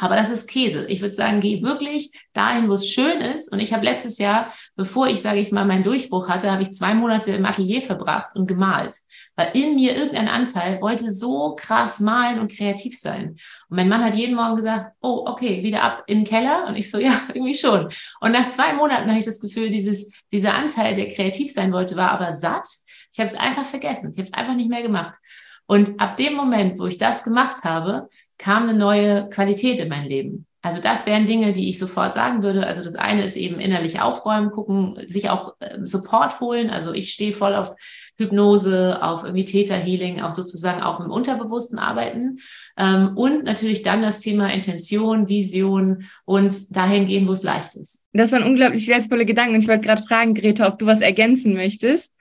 A: Aber das ist Käse. Ich würde sagen, geh wirklich dahin, wo es schön ist. Und ich habe letztes Jahr, bevor ich, sage ich mal, meinen Durchbruch hatte, habe ich zwei Monate im Atelier verbracht und gemalt. Weil in mir irgendein Anteil wollte so krass malen und kreativ sein. Und mein Mann hat jeden Morgen gesagt, oh, okay, wieder ab in den Keller. Und ich so, ja, irgendwie schon. Und nach zwei Monaten habe ich das Gefühl, dieses, dieser Anteil, der kreativ sein wollte, war aber satt. Ich habe es einfach vergessen. Ich habe es einfach nicht mehr gemacht. Und ab dem Moment, wo ich das gemacht habe, kam eine neue Qualität in mein Leben. Also das wären Dinge, die ich sofort sagen würde. Also das eine ist eben innerlich aufräumen, gucken, sich auch äh, Support holen. Also ich stehe voll auf Hypnose, auf irgendwie Theta Healing, auch sozusagen auch im Unterbewussten arbeiten. Ähm, und natürlich dann das Thema Intention, Vision und dahin gehen, wo es leicht ist.
C: Das waren unglaublich wertvolle Gedanken. Und ich wollte gerade fragen, Greta, ob du was ergänzen möchtest.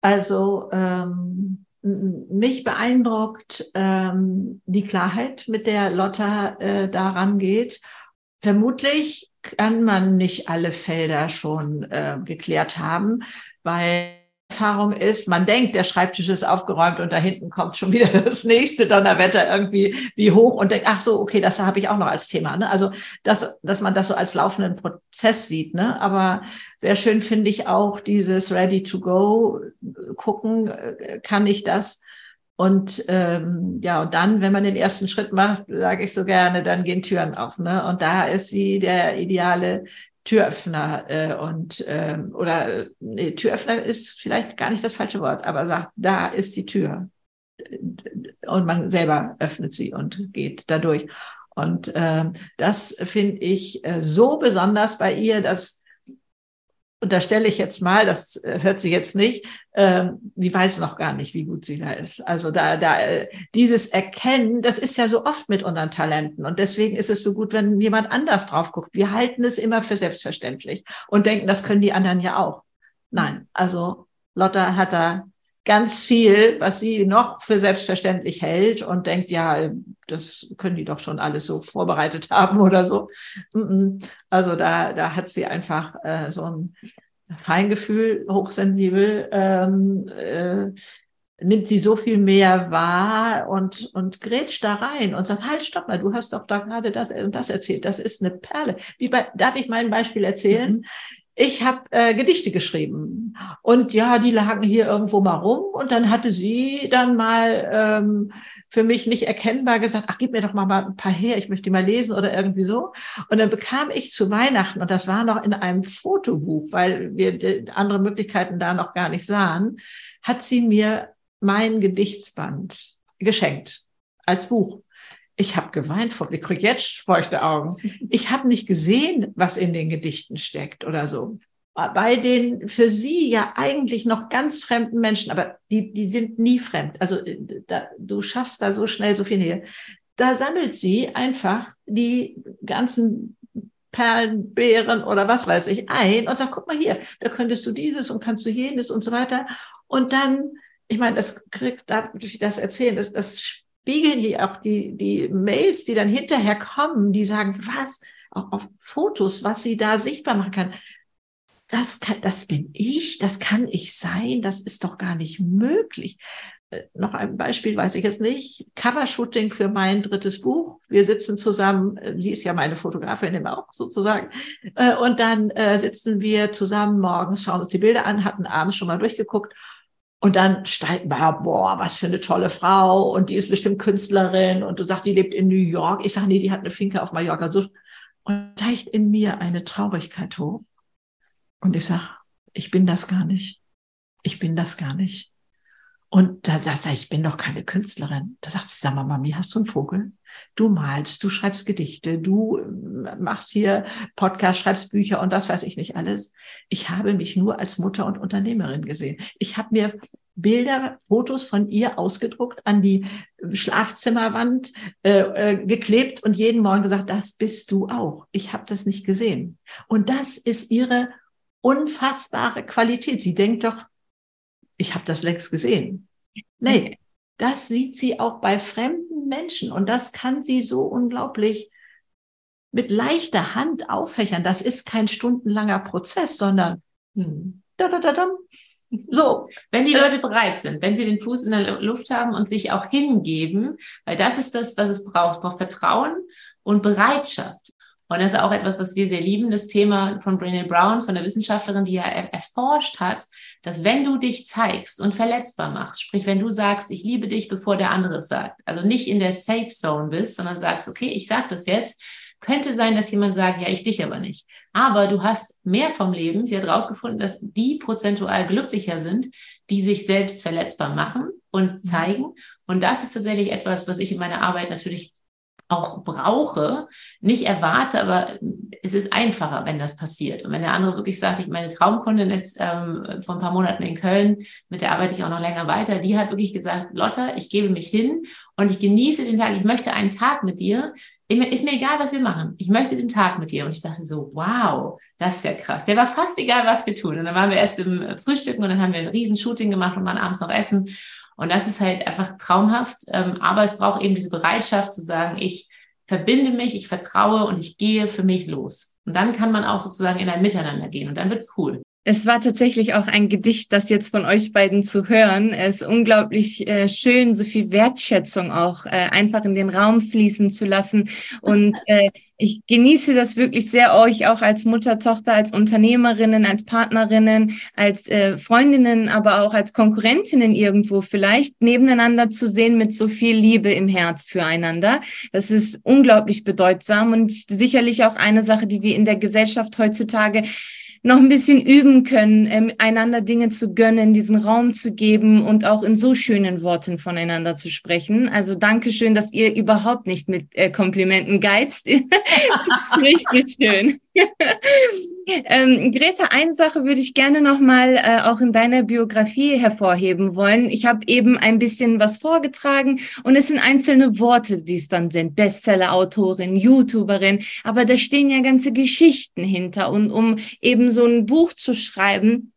D: Also ähm, mich beeindruckt ähm, die Klarheit, mit der Lotta äh, daran geht. Vermutlich kann man nicht alle Felder schon äh, geklärt haben, weil Erfahrung ist, man denkt, der Schreibtisch ist aufgeräumt und da hinten kommt schon wieder das nächste Donnerwetter irgendwie wie hoch und denkt, ach so, okay, das habe ich auch noch als Thema. Ne? Also, dass, dass man das so als laufenden Prozess sieht. Ne? Aber sehr schön finde ich auch dieses Ready to Go gucken, äh, kann ich das? Und ähm, ja, und dann, wenn man den ersten Schritt macht, sage ich so gerne, dann gehen Türen auf. Ne? Und da ist sie der ideale Türöffner äh, und ähm, oder nee, Türöffner ist vielleicht gar nicht das falsche Wort, aber sagt, da ist die Tür und man selber öffnet sie und geht dadurch. Und ähm, das finde ich äh, so besonders bei ihr, dass unterstelle ich jetzt mal, das äh, hört sie jetzt nicht, ähm, die weiß noch gar nicht, wie gut sie da ist. Also da, da, äh, dieses Erkennen, das ist ja so oft mit unseren Talenten. Und deswegen ist es so gut, wenn jemand anders drauf guckt. Wir halten es immer für selbstverständlich und denken, das können die anderen ja auch. Nein, also Lotta hat da ganz viel, was sie noch für selbstverständlich hält und denkt, ja, das können die doch schon alles so vorbereitet haben oder so. Also da, da hat sie einfach äh, so ein Feingefühl, hochsensibel, ähm, äh, nimmt sie so viel mehr wahr und, und grätscht da rein und sagt, halt, stopp mal, du hast doch da gerade das und das erzählt. Das ist eine Perle. Wie bei, darf ich mein Beispiel erzählen? Mhm ich habe äh, Gedichte geschrieben und ja, die lagen hier irgendwo mal rum und dann hatte sie dann mal ähm, für mich nicht erkennbar gesagt, ach, gib mir doch mal, mal ein paar her, ich möchte die mal lesen oder irgendwie so. Und dann bekam ich zu Weihnachten, und das war noch in einem Fotobuch, weil wir andere Möglichkeiten da noch gar nicht sahen, hat sie mir mein Gedichtsband geschenkt als Buch. Ich habe geweint vor, ich kriege jetzt feuchte Augen. Ich habe nicht gesehen, was in den Gedichten steckt oder so. Bei den für sie ja eigentlich noch ganz fremden Menschen, aber die, die sind nie fremd. Also äh, da, du schaffst da so schnell so viel Nähe. Da sammelt sie einfach die ganzen Perlenbeeren oder was weiß ich ein und sagt, guck mal hier, da könntest du dieses und kannst du jenes und so weiter. Und dann, ich meine, das kriegt, darf ich das erzählen, das, das spiegeln die auch die, die Mails, die dann hinterher kommen, die sagen, was, auch auf Fotos, was sie da sichtbar machen kann. Das kann, das bin ich, das kann ich sein, das ist doch gar nicht möglich. Äh, noch ein Beispiel weiß ich jetzt nicht. Covershooting für mein drittes Buch. Wir sitzen zusammen, äh, sie ist ja meine Fotografin immer auch sozusagen. Äh, und dann sitzen wir zusammen morgens, schauen uns die Bilder an, hatten abends schon mal durchgeguckt und dann steigt man, boah, was für eine tolle Frau und die ist bestimmt Künstlerin und du sagst, die lebt in New York. Ich sage, nee, die hat eine Finke auf Mallorca. So, und steigt in mir eine Traurigkeit hoch. Und ich sage, ich bin das gar nicht. Ich bin das gar nicht. Und da sagt er, ich bin doch keine Künstlerin. Da sagt sie, sag mal, Mami, hast du einen Vogel? Du malst, du schreibst Gedichte, du äh, machst hier Podcast, schreibst Bücher und das weiß ich nicht alles. Ich habe mich nur als Mutter und Unternehmerin gesehen. Ich habe mir Bilder, Fotos von ihr ausgedruckt, an die Schlafzimmerwand äh, äh, geklebt und jeden Morgen gesagt, das bist du auch. Ich habe das nicht gesehen. Und das ist ihre unfassbare Qualität. Sie denkt doch, ich habe das längst gesehen. Nee, das sieht sie auch bei fremden Menschen und das kann sie so unglaublich mit leichter Hand auffächern. Das ist kein stundenlanger Prozess, sondern hm, da, da, da, da,
A: so, wenn die Leute bereit sind, wenn sie den Fuß in der Luft haben und sich auch hingeben, weil das ist das, was es braucht. Es braucht Vertrauen und Bereitschaft. Und das ist auch etwas, was wir sehr lieben, das Thema von Brené Brown, von der Wissenschaftlerin, die ja erforscht hat, dass wenn du dich zeigst und verletzbar machst, sprich, wenn du sagst, ich liebe dich, bevor der andere es sagt, also nicht in der Safe Zone bist, sondern sagst, okay, ich sag das jetzt, könnte sein, dass jemand sagt, ja, ich dich aber nicht. Aber du hast mehr vom Leben. Sie hat herausgefunden, dass die prozentual glücklicher sind, die sich selbst verletzbar machen und mhm. zeigen. Und das ist tatsächlich etwas, was ich in meiner Arbeit natürlich auch brauche, nicht erwarte, aber es ist einfacher, wenn das passiert. Und wenn der andere wirklich sagt, ich meine Traumkundin jetzt ähm, vor ein paar Monaten in Köln, mit der arbeite ich auch noch länger weiter, die hat wirklich gesagt, Lotta, ich gebe mich hin und ich genieße den Tag, ich möchte einen Tag mit dir. Ist mir egal, was wir machen. Ich möchte den Tag mit dir. Und ich dachte so, wow, das ist ja krass. Der war fast egal, was wir tun. Und dann waren wir erst im Frühstücken und dann haben wir ein Riesenshooting gemacht und waren abends noch essen. Und das ist halt einfach traumhaft. Ähm, aber es braucht eben diese Bereitschaft zu sagen, ich verbinde mich, ich vertraue und ich gehe für mich los. Und dann kann man auch sozusagen in ein Miteinander gehen und dann wird's cool.
C: Es war tatsächlich auch ein Gedicht, das jetzt von euch beiden zu hören. Es ist unglaublich äh, schön, so viel Wertschätzung auch äh, einfach in den Raum fließen zu lassen. Und äh, ich genieße das wirklich sehr, euch auch als Mutter, Tochter, als Unternehmerinnen, als Partnerinnen, als äh, Freundinnen, aber auch als Konkurrentinnen irgendwo vielleicht nebeneinander zu sehen mit so viel Liebe im Herz füreinander. Das ist unglaublich bedeutsam und sicherlich auch eine Sache, die wir in der Gesellschaft heutzutage noch ein bisschen üben können, ähm, einander Dinge zu gönnen, diesen Raum zu geben und auch in so schönen Worten voneinander zu sprechen. Also danke schön, dass ihr überhaupt nicht mit äh, Komplimenten geizt. das ist richtig schön. ähm, Greta, eine Sache würde ich gerne nochmal äh, auch in deiner Biografie hervorheben wollen. Ich habe eben ein bisschen was vorgetragen und es sind einzelne Worte, die es dann sind. Bestseller-Autorin, YouTuberin, aber da stehen ja ganze Geschichten hinter. Und um eben so ein Buch zu schreiben,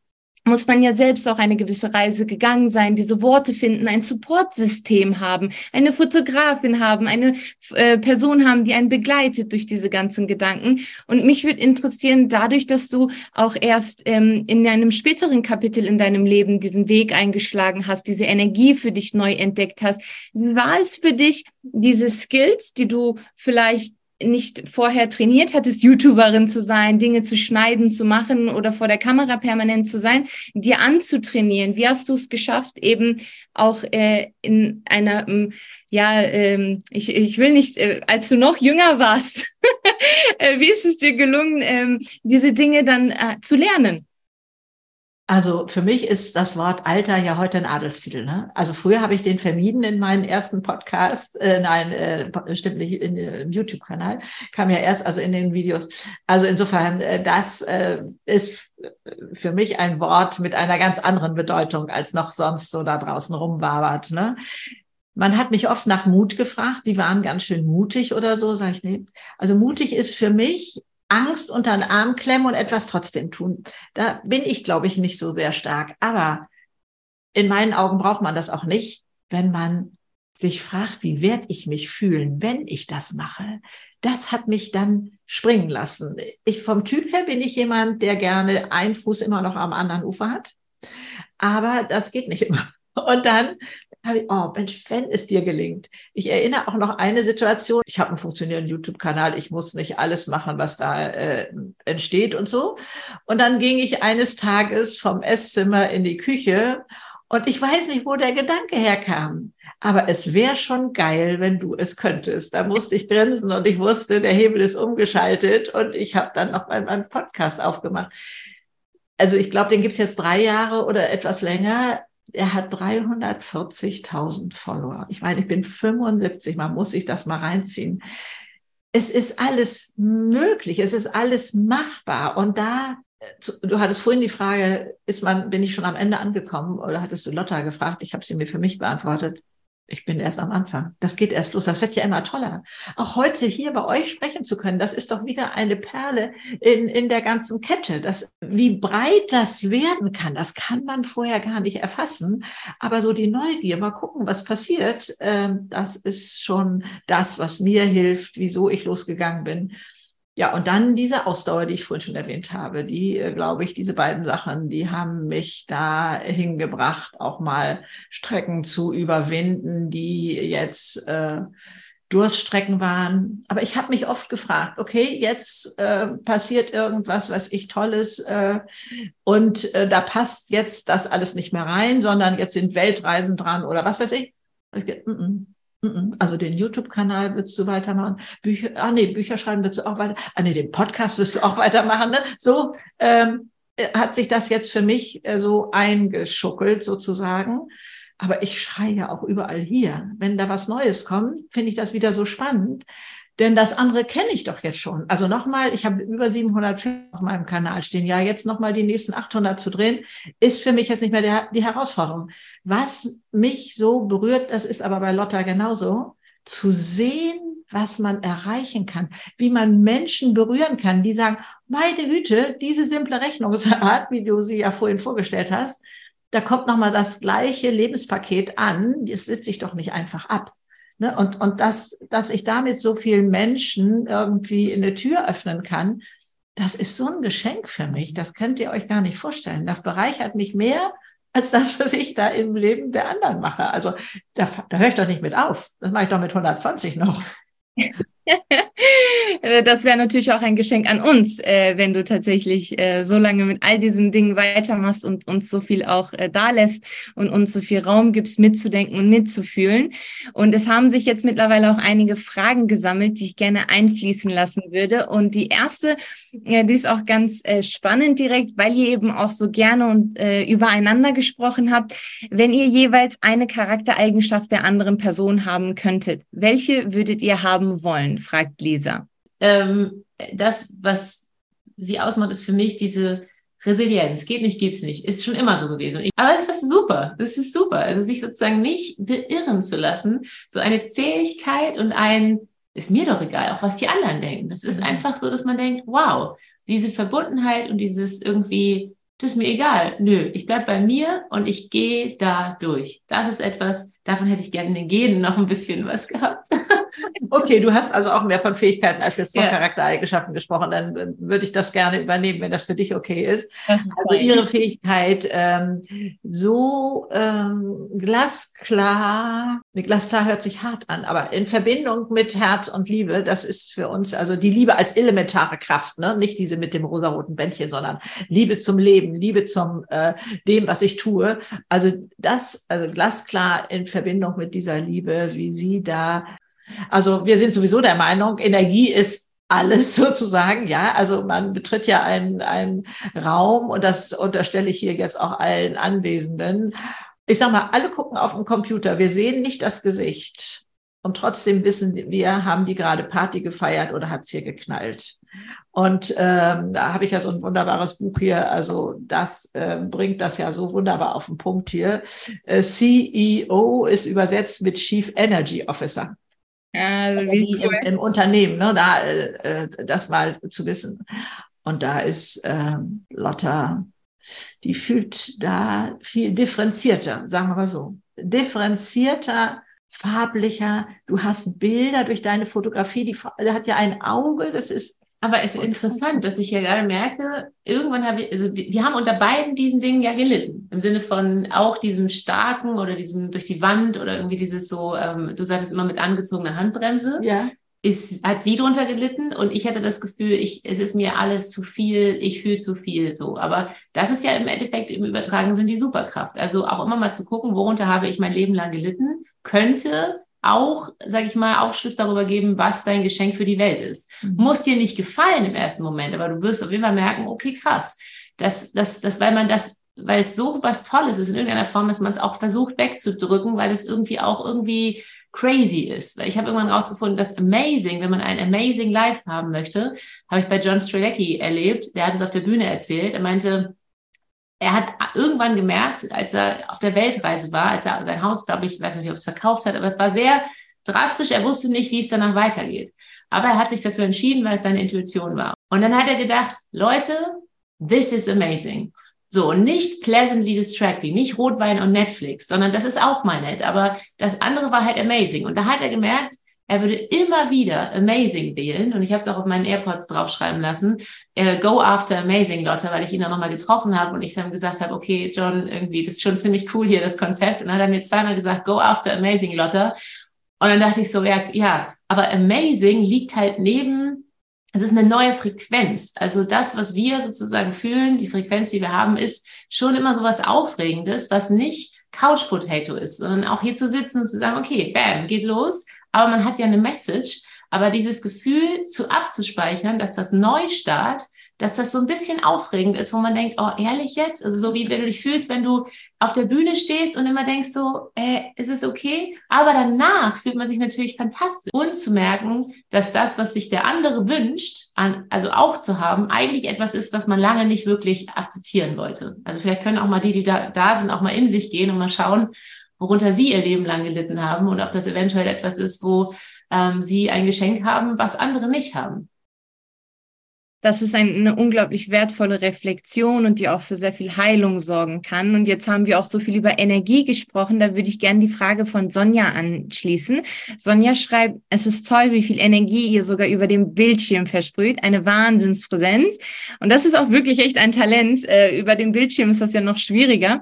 C: muss man ja selbst auch eine gewisse Reise gegangen sein, diese Worte finden, ein Supportsystem haben, eine Fotografin haben, eine äh, Person haben, die einen begleitet durch diese ganzen Gedanken. Und mich würde interessieren, dadurch, dass du auch erst ähm, in einem späteren Kapitel in deinem Leben diesen Weg eingeschlagen hast, diese Energie für dich neu entdeckt hast, war es für dich diese Skills, die du vielleicht nicht vorher trainiert hattest, YouTuberin zu sein, Dinge zu schneiden, zu machen oder vor der Kamera permanent zu sein, dir anzutrainieren. Wie hast du es geschafft, eben auch äh, in einer, ähm, ja, ähm, ich, ich will nicht, äh, als du noch jünger warst, äh, wie ist es dir gelungen, ähm, diese Dinge dann äh, zu lernen?
D: Also für mich ist das Wort Alter ja heute ein Adelstitel. Ne? Also früher habe ich den vermieden in meinen ersten Podcast, äh, nein, äh, stimmt nicht, in, äh, im YouTube-Kanal, kam ja erst also in den Videos. Also insofern, äh, das äh, ist für mich ein Wort mit einer ganz anderen Bedeutung, als noch sonst so da draußen rumwabert. Ne? Man hat mich oft nach Mut gefragt, die waren ganz schön mutig oder so, sag ich, nee. Also mutig ist für mich Angst unter den Arm klemmen und etwas trotzdem tun. Da bin ich, glaube ich, nicht so sehr stark. Aber in meinen Augen braucht man das auch nicht, wenn man sich fragt, wie werde ich mich fühlen, wenn ich das mache. Das hat mich dann springen lassen. Ich vom Typ her bin ich jemand, der gerne einen Fuß immer noch am anderen Ufer hat. Aber das geht nicht immer. Und dann habe ich, oh Mensch, wenn es dir gelingt. Ich erinnere auch noch eine Situation. Ich habe einen funktionierenden YouTube-Kanal. Ich muss nicht alles machen, was da äh, entsteht und so. Und dann ging ich eines Tages vom Esszimmer in die Küche und ich weiß nicht, wo der Gedanke herkam. Aber es wäre schon geil, wenn du es könntest. Da musste ich grinsen und ich wusste, der Hebel ist umgeschaltet und ich habe dann noch meinen Podcast aufgemacht. Also ich glaube, den gibt's jetzt drei Jahre oder etwas länger er hat 340.000 Follower. Ich meine, ich bin 75, man muss sich das mal reinziehen. Es ist alles möglich, es ist alles machbar. Und da, du hattest vorhin die Frage, ist man, bin ich schon am Ende angekommen oder hattest du Lotta gefragt? Ich habe sie mir für mich beantwortet. Ich bin erst am Anfang. Das geht erst los. Das wird ja immer toller. Auch heute hier bei euch sprechen zu können, das ist doch wieder eine Perle in, in der ganzen Kette. Das, wie breit das werden kann, das kann man vorher gar nicht erfassen. Aber so die Neugier, mal gucken, was passiert, äh, das ist schon das, was mir hilft, wieso ich losgegangen bin. Ja, und dann diese Ausdauer, die ich vorhin schon erwähnt habe, die, äh, glaube ich, diese beiden Sachen, die haben mich da hingebracht, auch mal Strecken zu überwinden, die jetzt äh, Durststrecken waren. Aber ich habe mich oft gefragt, okay, jetzt äh, passiert irgendwas, was ich tolles äh, und äh, da passt jetzt das alles nicht mehr rein, sondern jetzt sind Weltreisen dran oder was weiß ich. ich mm -mm, also den YouTube-Kanal würdest du weitermachen. Bücher, ah nee, Bücher schreiben würdest du auch weiter. Ah nee, den Podcast wirst du auch weitermachen. Ne? So ähm, hat sich das jetzt für mich äh, so eingeschuckelt sozusagen. Aber ich schreie ja auch überall hier. Wenn da was Neues kommt, finde ich das wieder so spannend. Denn das andere kenne ich doch jetzt schon. Also nochmal, ich habe über 700 Filme auf meinem Kanal stehen. Ja, jetzt nochmal die nächsten 800 zu drehen, ist für mich jetzt nicht mehr der, die Herausforderung. Was mich so berührt, das ist aber bei Lotta genauso, zu sehen, was man erreichen kann, wie man Menschen berühren kann, die sagen, meine Güte, diese simple Rechnungsart, wie du sie ja vorhin vorgestellt hast, da kommt nochmal das gleiche Lebenspaket an, das sitze ich doch nicht einfach ab. Ne? Und, und dass, dass ich damit so vielen Menschen irgendwie eine Tür öffnen kann, das ist so ein Geschenk für mich. Das könnt ihr euch gar nicht vorstellen. Das bereichert mich mehr als das, was ich da im Leben der anderen mache. Also da, da höre ich doch nicht mit auf. Das mache ich doch mit 120 noch.
C: das wäre natürlich auch ein Geschenk an uns, äh, wenn du tatsächlich äh, so lange mit all diesen Dingen weitermachst und uns so viel auch äh, da lässt und uns so viel Raum gibst, mitzudenken und mitzufühlen. Und es haben sich jetzt mittlerweile auch einige Fragen gesammelt, die ich gerne einfließen lassen würde. Und die erste, äh, die ist auch ganz äh, spannend direkt, weil ihr eben auch so gerne und äh, übereinander gesprochen habt. Wenn ihr jeweils eine Charaktereigenschaft der anderen Person haben könntet, welche würdet ihr haben wollen? fragt Lisa.
A: Ähm, das, was sie ausmacht, ist für mich diese Resilienz. Geht nicht, gibt's nicht. Ist schon immer so gewesen. Ich, aber es ist super. Das ist super. Also sich sozusagen nicht beirren zu lassen. So eine Zähigkeit und ein, ist mir doch egal, auch was die anderen denken. Das ist mhm. einfach so, dass man denkt, wow, diese Verbundenheit und dieses irgendwie, das ist mir egal. Nö, ich bleib bei mir und ich gehe da durch. Das ist etwas, davon hätte ich gerne in den Genen noch ein bisschen was gehabt.
D: Okay, du hast also auch mehr von Fähigkeiten als jetzt von ja. Charaktereigenschaften gesprochen. Dann würde ich das gerne übernehmen, wenn das für dich okay ist. ist also ihre Fähigkeit, ähm, so ähm, glasklar, glasklar hört sich hart an, aber in Verbindung mit Herz und Liebe, das ist für uns also die Liebe als elementare Kraft, ne? nicht diese mit dem rosaroten Bändchen, sondern Liebe zum Leben, Liebe zum äh, dem, was ich tue. Also das, also glasklar in Verbindung mit dieser Liebe, wie sie da also wir sind sowieso der Meinung, Energie ist alles sozusagen, ja. Also man betritt ja einen, einen Raum und das unterstelle ich hier jetzt auch allen Anwesenden. Ich sag mal, alle gucken auf den Computer. Wir sehen nicht das Gesicht. Und trotzdem wissen wir, haben die gerade Party gefeiert oder hat's hier geknallt. Und ähm, da habe ich ja so ein wunderbares Buch hier. Also das äh, bringt das ja so wunderbar auf den Punkt hier. Äh, CEO ist übersetzt mit Chief Energy Officer. Also wie im, im, Unternehmen, ne, da äh, äh, das mal zu wissen. Und da ist äh, Lotta, die fühlt da viel differenzierter, sagen wir mal so. Differenzierter, farblicher. Du hast Bilder durch deine Fotografie, die, die hat ja ein Auge, das ist
A: aber es ist interessant, dass ich ja gerade merke, irgendwann habe ich, also wir haben unter beiden diesen Dingen ja gelitten. Im Sinne von auch diesem starken oder diesem durch die Wand oder irgendwie dieses so, ähm, du sagtest immer mit angezogener Handbremse.
D: Ja.
A: Ist, hat sie drunter gelitten und ich hatte das Gefühl, ich, es ist mir alles zu viel, ich fühle zu viel so. Aber das ist ja im Endeffekt im Übertragen sind die Superkraft. Also auch immer mal zu gucken, worunter habe ich mein Leben lang gelitten, könnte auch, sage ich mal, Aufschluss darüber geben, was dein Geschenk für die Welt ist. Mhm. Muss dir nicht gefallen im ersten Moment, aber du wirst auf jeden Fall merken, okay, krass, dass, dass, dass weil man das, weil es so was Tolles ist in irgendeiner Form, dass man es auch versucht wegzudrücken, weil es irgendwie auch irgendwie crazy ist. Weil ich habe irgendwann rausgefunden, dass amazing, wenn man ein amazing Life haben möchte, habe ich bei John Strelecki erlebt. Der hat es auf der Bühne erzählt. Er meinte, er hat irgendwann gemerkt, als er auf der Weltreise war, als er sein Haus, glaube ich, weiß nicht, ob es verkauft hat, aber es war sehr drastisch. Er wusste nicht, wie es danach weitergeht. Aber er hat sich dafür entschieden, weil es seine Intuition war. Und dann hat er gedacht, Leute, this is amazing. So, nicht pleasantly distracting, nicht Rotwein und Netflix, sondern das ist auch mal nett. Aber das andere war halt amazing. Und da hat er gemerkt, er würde immer wieder Amazing wählen und ich habe es auch auf meinen AirPods draufschreiben lassen. Äh, go after Amazing, Lotte, weil ich ihn dann nochmal getroffen habe und ich dann gesagt habe, okay, John, irgendwie, das ist schon ziemlich cool hier, das Konzept. Und dann hat er mir zweimal gesagt, go after Amazing, Lotte. Und dann dachte ich so, ja, ja, aber amazing liegt halt neben, es ist eine neue Frequenz. Also das, was wir sozusagen fühlen, die Frequenz, die wir haben, ist schon immer so was Aufregendes, was nicht Couch Potato ist, sondern auch hier zu sitzen und zu sagen, okay, bam, geht los. Aber man hat ja eine Message. Aber dieses Gefühl zu abzuspeichern, dass das Neustart dass das so ein bisschen aufregend ist, wo man denkt, oh, ehrlich jetzt? Also so wie wenn du dich fühlst, wenn du auf der Bühne stehst und immer denkst so, äh, ist es okay? Aber danach fühlt man sich natürlich fantastisch. Und zu merken, dass das, was sich der andere wünscht, an, also auch zu haben, eigentlich etwas ist, was man lange nicht wirklich akzeptieren wollte. Also vielleicht können auch mal die, die da, da sind, auch mal in sich gehen und mal schauen, worunter sie ihr Leben lang gelitten haben und ob das eventuell etwas ist, wo ähm, sie ein Geschenk haben, was andere nicht haben
C: das ist eine unglaublich wertvolle Reflexion und die auch für sehr viel Heilung sorgen kann. Und jetzt haben wir auch so viel über Energie gesprochen. Da würde ich gerne die Frage von Sonja anschließen. Sonja schreibt, es ist toll, wie viel Energie ihr sogar über dem Bildschirm versprüht. Eine Wahnsinnspräsenz. Und das ist auch wirklich echt ein Talent. Äh, über dem Bildschirm ist das ja noch schwieriger.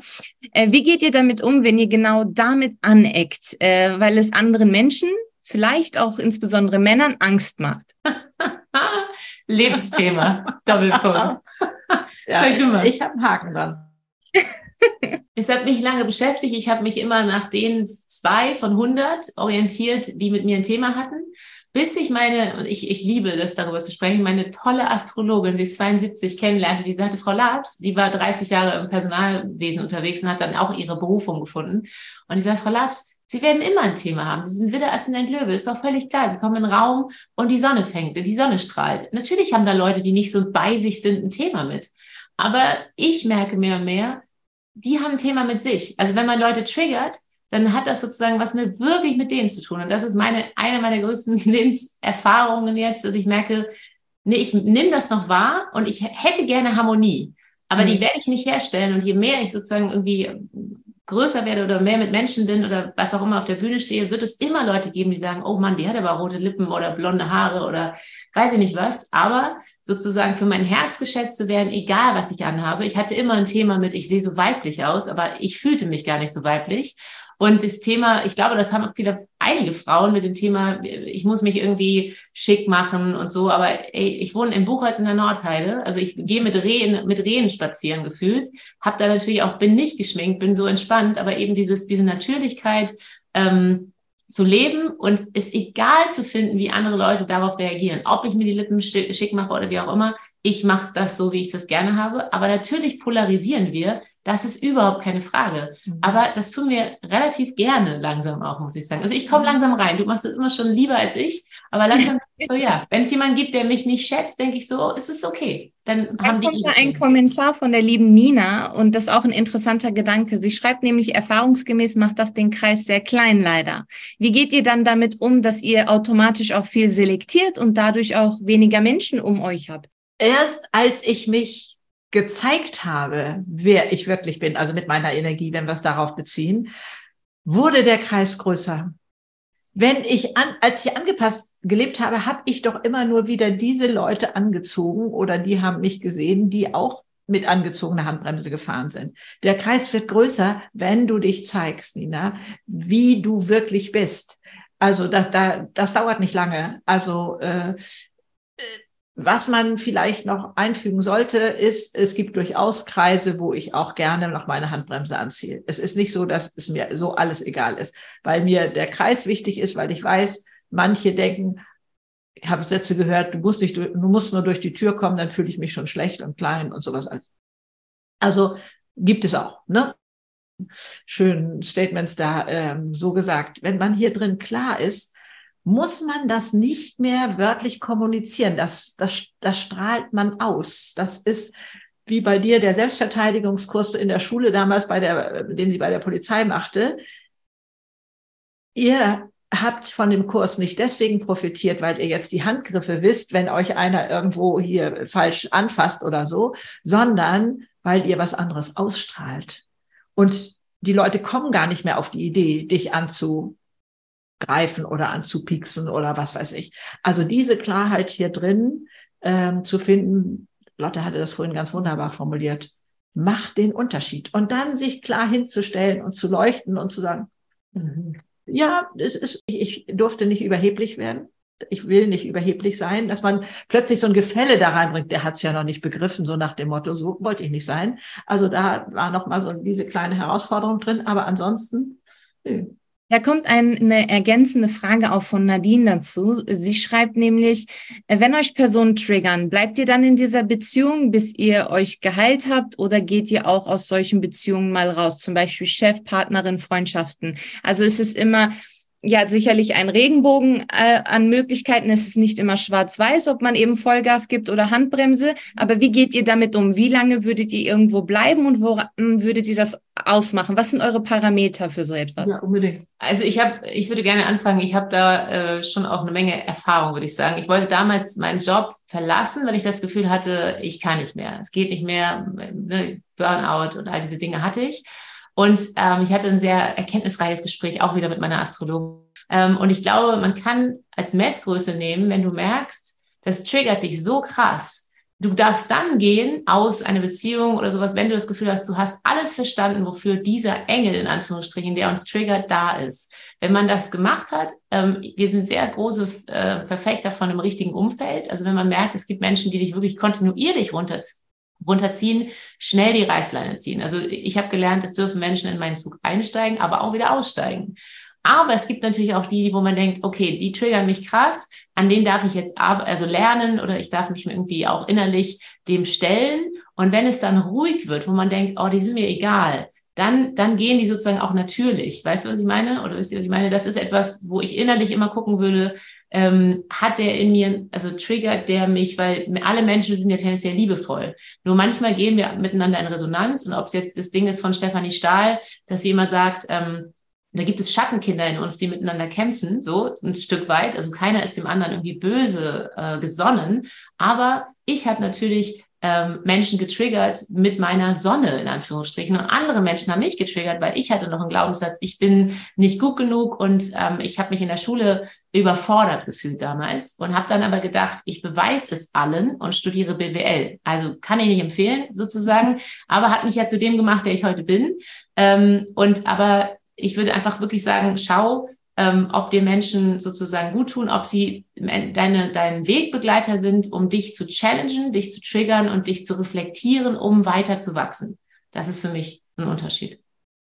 C: Äh, wie geht ihr damit um, wenn ihr genau damit aneckt? Äh, weil es anderen Menschen, vielleicht auch insbesondere Männern, Angst macht.
A: Lebensthema. Doppelpunkt.
D: ja, ich habe einen Haken dran.
A: Es hat mich lange beschäftigt. Ich habe mich immer nach den zwei von 100 orientiert, die mit mir ein Thema hatten, bis ich meine, und ich, ich liebe das darüber zu sprechen, meine tolle Astrologin, die ist 72 kennenlernte, die sagte, Frau Labs, die war 30 Jahre im Personalwesen unterwegs und hat dann auch ihre Berufung gefunden. Und ich sagte, Frau Labs, Sie werden immer ein Thema haben. Sie sind Widder, Aszendent, Löwe. Ist doch völlig klar. Sie kommen in den Raum und die Sonne fängt, die Sonne strahlt. Natürlich haben da Leute, die nicht so bei sich sind, ein Thema mit. Aber ich merke mehr und mehr, die haben ein Thema mit sich. Also wenn man Leute triggert, dann hat das sozusagen was mit wirklich mit denen zu tun. Und das ist meine, eine meiner größten Lebenserfahrungen jetzt, dass ich merke, nee, ich nehme das noch wahr und ich hätte gerne Harmonie. Aber mhm. die werde ich nicht herstellen. Und je mehr ich sozusagen irgendwie größer werde oder mehr mit Menschen bin oder was auch immer auf der Bühne stehe, wird es immer Leute geben, die sagen, oh Mann, die hat aber rote Lippen oder blonde Haare oder weiß ich nicht was. Aber sozusagen für mein Herz geschätzt zu werden, egal was ich anhabe. Ich hatte immer ein Thema mit, ich sehe so weiblich aus, aber ich fühlte mich gar nicht so weiblich. Und das Thema, ich glaube, das haben auch viele, einige Frauen mit dem Thema, ich muss mich irgendwie schick machen und so. Aber ey, ich wohne in Buchholz in der Nordheide. Also ich gehe mit Rehen, mit Rehen spazieren gefühlt. Hab da natürlich auch, bin nicht geschminkt, bin so entspannt, aber eben dieses, diese Natürlichkeit, ähm, zu leben und es egal zu finden, wie andere Leute darauf reagieren. Ob ich mir die Lippen schick mache oder wie auch immer. Ich mache das so, wie ich das gerne habe. Aber natürlich polarisieren wir. Das ist überhaupt keine Frage. Mhm. Aber das tun wir relativ gerne langsam auch, muss ich sagen. Also ich komme mhm. langsam rein. Du machst es immer schon lieber als ich. Aber langsam so, ja. Wenn es jemanden gibt, der mich nicht schätzt, denke ich so, ist es okay. Dann
C: da haben die. Kommt da ein Kommentar von der lieben Nina und das ist auch ein interessanter Gedanke. Sie schreibt nämlich, erfahrungsgemäß macht das den Kreis sehr klein leider. Wie geht ihr dann damit um, dass ihr automatisch auch viel selektiert und dadurch auch weniger Menschen um euch habt?
D: Erst als ich mich gezeigt habe, wer ich wirklich bin, also mit meiner Energie, wenn wir es darauf beziehen, wurde der Kreis größer. Wenn ich an, als ich angepasst gelebt habe, habe ich doch immer nur wieder diese Leute angezogen oder die haben mich gesehen, die auch mit angezogener Handbremse gefahren sind. Der Kreis wird größer, wenn du dich zeigst, Nina, wie du wirklich bist. Also das, da, das dauert nicht lange. Also äh, was man vielleicht noch einfügen sollte, ist, es gibt durchaus Kreise, wo ich auch gerne noch meine Handbremse anziehe. Es ist nicht so, dass es mir so alles egal ist, weil mir der Kreis wichtig ist, weil ich weiß, manche denken, ich habe Sätze gehört, du musst, nicht, du musst nur durch die Tür kommen, dann fühle ich mich schon schlecht und klein und sowas. Also gibt es auch, ne? Schönen Statements da ähm, so gesagt. Wenn man hier drin klar ist, muss man das nicht mehr wörtlich kommunizieren. Das, das, das strahlt man aus. Das ist wie bei dir der Selbstverteidigungskurs in der Schule damals, bei der, den sie bei der Polizei machte. Ihr habt von dem Kurs nicht deswegen profitiert, weil ihr jetzt die Handgriffe wisst, wenn euch einer irgendwo hier falsch anfasst oder so, sondern weil ihr was anderes ausstrahlt. Und die Leute kommen gar nicht mehr auf die Idee, dich anzu, greifen oder anzupiksen oder was weiß ich. Also diese Klarheit hier drin ähm, zu finden, Lotte hatte das vorhin ganz wunderbar formuliert, macht den Unterschied. Und dann sich klar hinzustellen und zu leuchten und zu sagen, mhm, Ja, es ist, ich, ich durfte nicht überheblich werden. Ich will nicht überheblich sein, dass man plötzlich so ein Gefälle da reinbringt. Der hat es ja noch nicht begriffen, so nach dem Motto, so wollte ich nicht sein. Also da war noch mal so diese kleine Herausforderung drin. Aber ansonsten,
C: nö. Da kommt eine ergänzende Frage auch von Nadine dazu. Sie schreibt nämlich, äh, wenn euch Personen triggern, bleibt ihr dann in dieser Beziehung, bis ihr euch geheilt habt oder geht ihr auch aus solchen Beziehungen mal raus? Zum Beispiel Chef, Partnerin, Freundschaften. Also ist es immer, ja sicherlich ein Regenbogen äh, an Möglichkeiten. Es ist nicht immer schwarz-weiß, ob man eben Vollgas gibt oder Handbremse. Aber wie geht ihr damit um? Wie lange würdet ihr irgendwo bleiben und woran würdet ihr das ausmachen? Was sind eure Parameter für so etwas? Ja,
A: unbedingt. Also ich habe, ich würde gerne anfangen. Ich habe da äh, schon auch eine Menge Erfahrung, würde ich sagen. Ich wollte damals meinen Job verlassen, weil ich das Gefühl hatte, ich kann nicht mehr. Es geht nicht mehr. Ne? Burnout und all diese Dinge hatte ich. Und ähm, ich hatte ein sehr erkenntnisreiches Gespräch auch wieder mit meiner Astrologin. Ähm, und ich glaube, man kann als Messgröße nehmen, wenn du merkst, das triggert dich so krass. Du darfst dann gehen aus einer Beziehung oder sowas, wenn du das Gefühl hast, du hast alles verstanden, wofür dieser Engel in Anführungsstrichen, der uns triggert, da ist. Wenn man das gemacht hat, ähm, wir sind sehr große äh, Verfechter von einem richtigen Umfeld. Also wenn man merkt, es gibt Menschen, die dich wirklich kontinuierlich runterziehen runterziehen, schnell die Reißleine ziehen. Also ich habe gelernt, es dürfen Menschen in meinen Zug einsteigen, aber auch wieder aussteigen. Aber es gibt natürlich auch die, wo man denkt, okay, die triggern mich krass, an denen darf ich jetzt also lernen oder ich darf mich irgendwie auch innerlich dem stellen. Und wenn es dann ruhig wird, wo man denkt, oh, die sind mir egal, dann, dann gehen die sozusagen auch natürlich. Weißt du, was ich meine? Oder wisst ihr, was ich meine? Das ist etwas, wo ich innerlich immer gucken würde, ähm, hat der in mir, also triggert der mich, weil alle Menschen sind ja tendenziell liebevoll. Nur manchmal gehen wir miteinander in Resonanz und ob es jetzt das Ding ist von Stefanie Stahl, dass sie immer sagt, ähm, da gibt es Schattenkinder in uns, die miteinander kämpfen, so ein Stück weit. Also keiner ist dem anderen irgendwie böse äh, gesonnen. Aber ich habe natürlich ähm, Menschen getriggert mit meiner Sonne, in Anführungsstrichen. Und andere Menschen haben mich getriggert, weil ich hatte noch einen Glaubenssatz, ich bin nicht gut genug und ähm, ich habe mich in der Schule überfordert gefühlt damals und habe dann aber gedacht, ich beweise es allen und studiere BWL. Also kann ich nicht empfehlen, sozusagen, aber hat mich ja zu dem gemacht, der ich heute bin. Ähm, und aber ich würde einfach wirklich sagen, schau, ähm, ob dir Menschen sozusagen gut tun, ob sie deine, dein Wegbegleiter sind, um dich zu challengen, dich zu triggern und dich zu reflektieren, um weiter zu wachsen. Das ist für mich ein Unterschied.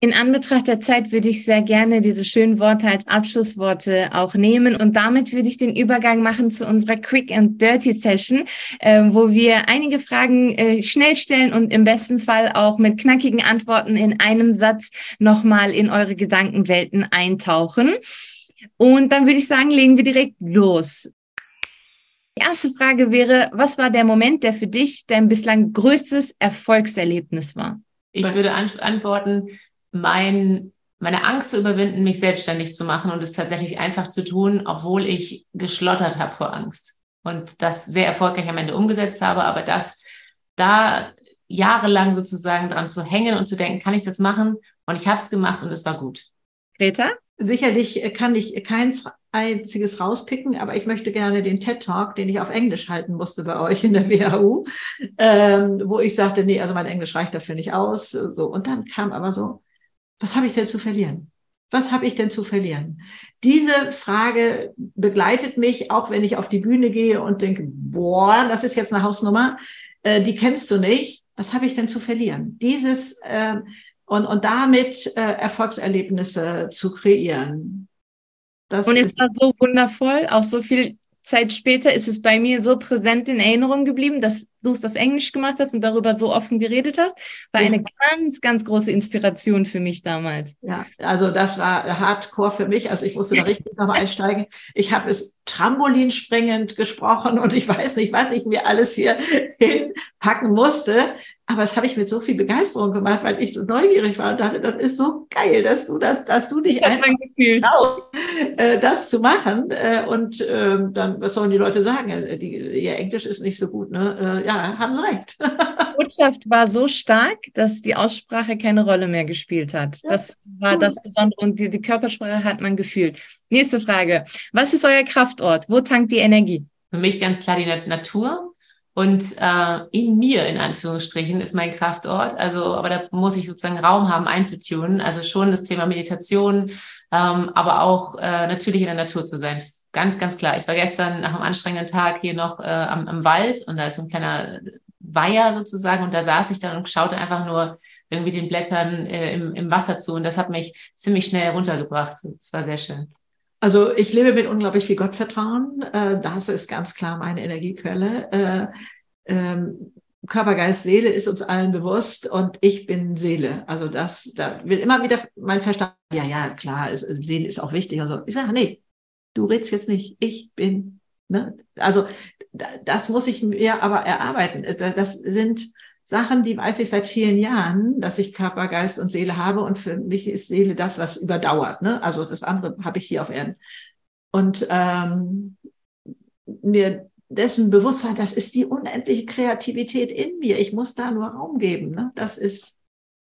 C: In Anbetracht der Zeit würde ich sehr gerne diese schönen Worte als Abschlussworte auch nehmen und damit würde ich den Übergang machen zu unserer Quick and Dirty Session, äh, wo wir einige Fragen äh, schnell stellen und im besten Fall auch mit knackigen Antworten in einem Satz nochmal in eure Gedankenwelten eintauchen. Und dann würde ich sagen, legen wir direkt los. Die erste Frage wäre, was war der Moment, der für dich dein bislang größtes Erfolgserlebnis war?
A: Ich würde antworten, mein, meine Angst zu überwinden, mich selbstständig zu machen und es tatsächlich einfach zu tun, obwohl ich geschlottert habe vor Angst und das sehr erfolgreich am Ende umgesetzt habe, aber das da jahrelang sozusagen dran zu hängen und zu denken, kann ich das machen? Und ich habe es gemacht und es war gut.
C: Greta?
D: Sicherlich kann ich keins einziges rauspicken, aber ich möchte gerne den TED Talk, den ich auf Englisch halten musste bei euch in der WHU, ähm, wo ich sagte, nee, also mein Englisch reicht dafür nicht aus. So. Und dann kam aber so, was habe ich denn zu verlieren? Was habe ich denn zu verlieren? Diese Frage begleitet mich, auch wenn ich auf die Bühne gehe und denke, boah, das ist jetzt eine Hausnummer, äh, die kennst du nicht. Was habe ich denn zu verlieren? Dieses äh, und, und damit äh, Erfolgserlebnisse zu kreieren.
C: Das und es war so wundervoll, auch so viel Zeit später ist es bei mir so präsent in Erinnerung geblieben, dass du es auf Englisch gemacht hast und darüber so offen geredet hast, war ja. eine ganz, ganz große Inspiration für mich damals.
D: Ja, also das war Hardcore für mich. Also ich musste da richtig nochmal einsteigen. Ich habe es Trampolinspringend gesprochen und ich weiß nicht, was ich mir alles hier hinpacken musste. Aber das habe ich mit so viel Begeisterung gemacht, weil ich so neugierig war und dachte, das ist so geil, dass du das, dass du dich einfach traust, äh, das zu machen. Äh, und äh, dann, was sollen die Leute sagen? Äh, die, ihr Englisch ist nicht so gut, ne? Äh, ja, haben recht.
C: Die Botschaft war so stark, dass die Aussprache keine Rolle mehr gespielt hat. Ja. Das war das Besondere und die, die Körpersprache hat man gefühlt. Nächste Frage. Was ist euer Kraftort? Wo tankt die Energie?
A: Für mich ganz klar die Natur. Und äh, in mir, in Anführungsstrichen, ist mein Kraftort. Also, aber da muss ich sozusagen Raum haben, einzutunen. Also schon das Thema Meditation, ähm, aber auch äh, natürlich in der Natur zu sein. Ganz, ganz klar. Ich war gestern nach einem anstrengenden Tag hier noch äh, am, am Wald und da ist so ein kleiner Weiher sozusagen und da saß ich dann und schaute einfach nur irgendwie den Blättern äh, im, im Wasser zu und das hat mich ziemlich schnell runtergebracht. Das war sehr schön.
D: Also ich lebe mit unglaublich viel Gottvertrauen. Äh, das ist ganz klar meine Energiequelle. Äh, ähm, Körper, Geist, Seele ist uns allen bewusst und ich bin Seele. Also das, da will immer wieder mein Verstand, ja, ja, klar, ist, Seele ist auch wichtig und so. Ich sage, nee, du redest jetzt nicht, ich bin. Ne? Also das muss ich mir aber erarbeiten. Das sind Sachen, die weiß ich seit vielen Jahren, dass ich Körper, Geist und Seele habe und für mich ist Seele das, was überdauert. Ne? Also das andere habe ich hier auf Erden. Und ähm, mir dessen Bewusstsein, das ist die unendliche Kreativität in mir. Ich muss da nur Raum geben. Ne? Das ist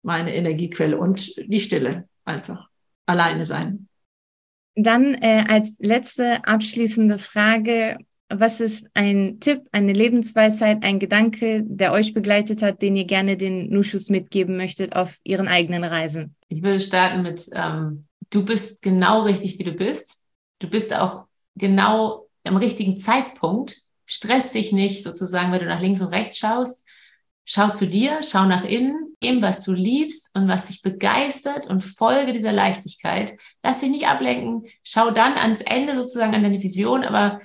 D: meine Energiequelle und die Stille einfach. Alleine sein.
C: Dann äh, als letzte abschließende Frage, was ist ein Tipp, eine Lebensweisheit, ein Gedanke, der euch begleitet hat, den ihr gerne den Nuschus mitgeben möchtet auf ihren eigenen Reisen?
A: Ich würde starten mit, ähm, du bist genau richtig, wie du bist. Du bist auch genau am richtigen Zeitpunkt Stress dich nicht sozusagen, wenn du nach links und rechts schaust. Schau zu dir, schau nach innen, eben was du liebst und was dich begeistert und folge dieser Leichtigkeit. Lass dich nicht ablenken. Schau dann ans Ende sozusagen an deine Vision, aber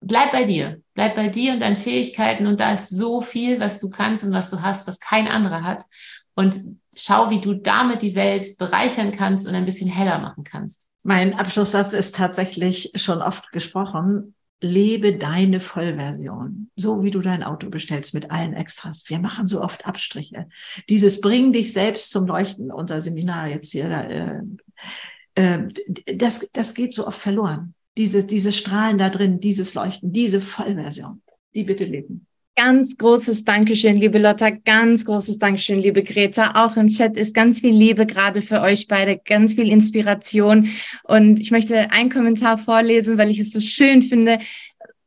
A: bleib bei dir. Bleib bei dir und deinen Fähigkeiten und da ist so viel, was du kannst und was du hast, was kein anderer hat. Und schau, wie du damit die Welt bereichern kannst und ein bisschen heller machen kannst.
D: Mein Abschlusssatz ist tatsächlich schon oft gesprochen lebe deine Vollversion, so wie du dein Auto bestellst mit allen Extras. Wir machen so oft Abstriche. Dieses bring dich selbst zum Leuchten, unser Seminar jetzt hier, äh, äh, das, das geht so oft verloren. Diese, diese Strahlen da drin, dieses Leuchten, diese Vollversion, die bitte leben.
C: Ganz großes Dankeschön, liebe Lotta. Ganz großes Dankeschön, liebe Greta. Auch im Chat ist ganz viel Liebe gerade für euch beide, ganz viel Inspiration. Und ich möchte einen Kommentar vorlesen, weil ich es so schön finde.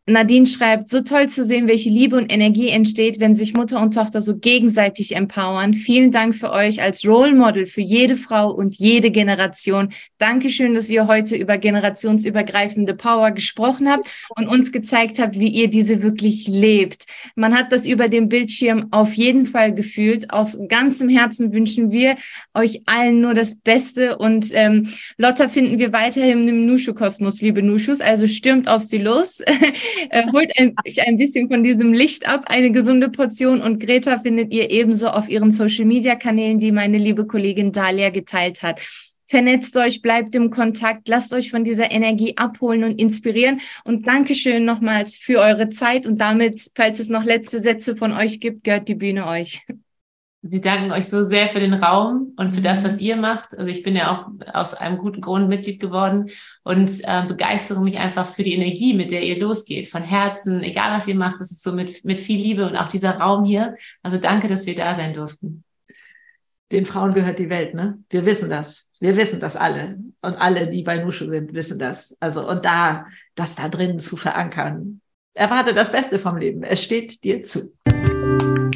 C: Nadine schreibt, so toll zu sehen, welche Liebe und Energie entsteht, wenn sich Mutter und Tochter so gegenseitig empowern. Vielen Dank für euch als Role Model für jede Frau und jede Generation. Dankeschön, dass ihr heute über generationsübergreifende Power gesprochen habt und uns gezeigt habt, wie ihr diese wirklich lebt. Man hat das über dem Bildschirm auf jeden Fall gefühlt. Aus ganzem Herzen wünschen wir euch allen nur das Beste und ähm, Lotta finden wir weiterhin im Nushu-Kosmos, liebe Nushus. Also stürmt auf sie los. äh, holt ein, ein bisschen von diesem Licht ab, eine gesunde Portion. Und Greta findet ihr ebenso auf ihren Social-Media-Kanälen, die meine liebe Kollegin Dalia geteilt hat. Vernetzt euch, bleibt im Kontakt, lasst euch von dieser Energie abholen und inspirieren. Und Dankeschön nochmals für eure Zeit. Und damit, falls es noch letzte Sätze von euch gibt, gehört die Bühne euch.
A: Wir danken euch so sehr für den Raum und für das, was mhm. ihr macht. Also ich bin ja auch aus einem guten Grund Mitglied geworden und äh, begeistere mich einfach für die Energie, mit der ihr losgeht. Von Herzen, egal was ihr macht, das ist so mit, mit viel Liebe und auch dieser Raum hier. Also danke, dass wir da sein durften.
D: Den Frauen gehört die Welt, ne? Wir wissen das. Wir wissen das alle. Und alle, die bei Nushu sind, wissen das. Also, und da, das da drin zu verankern. Erwarte das Beste vom Leben. Es steht dir zu.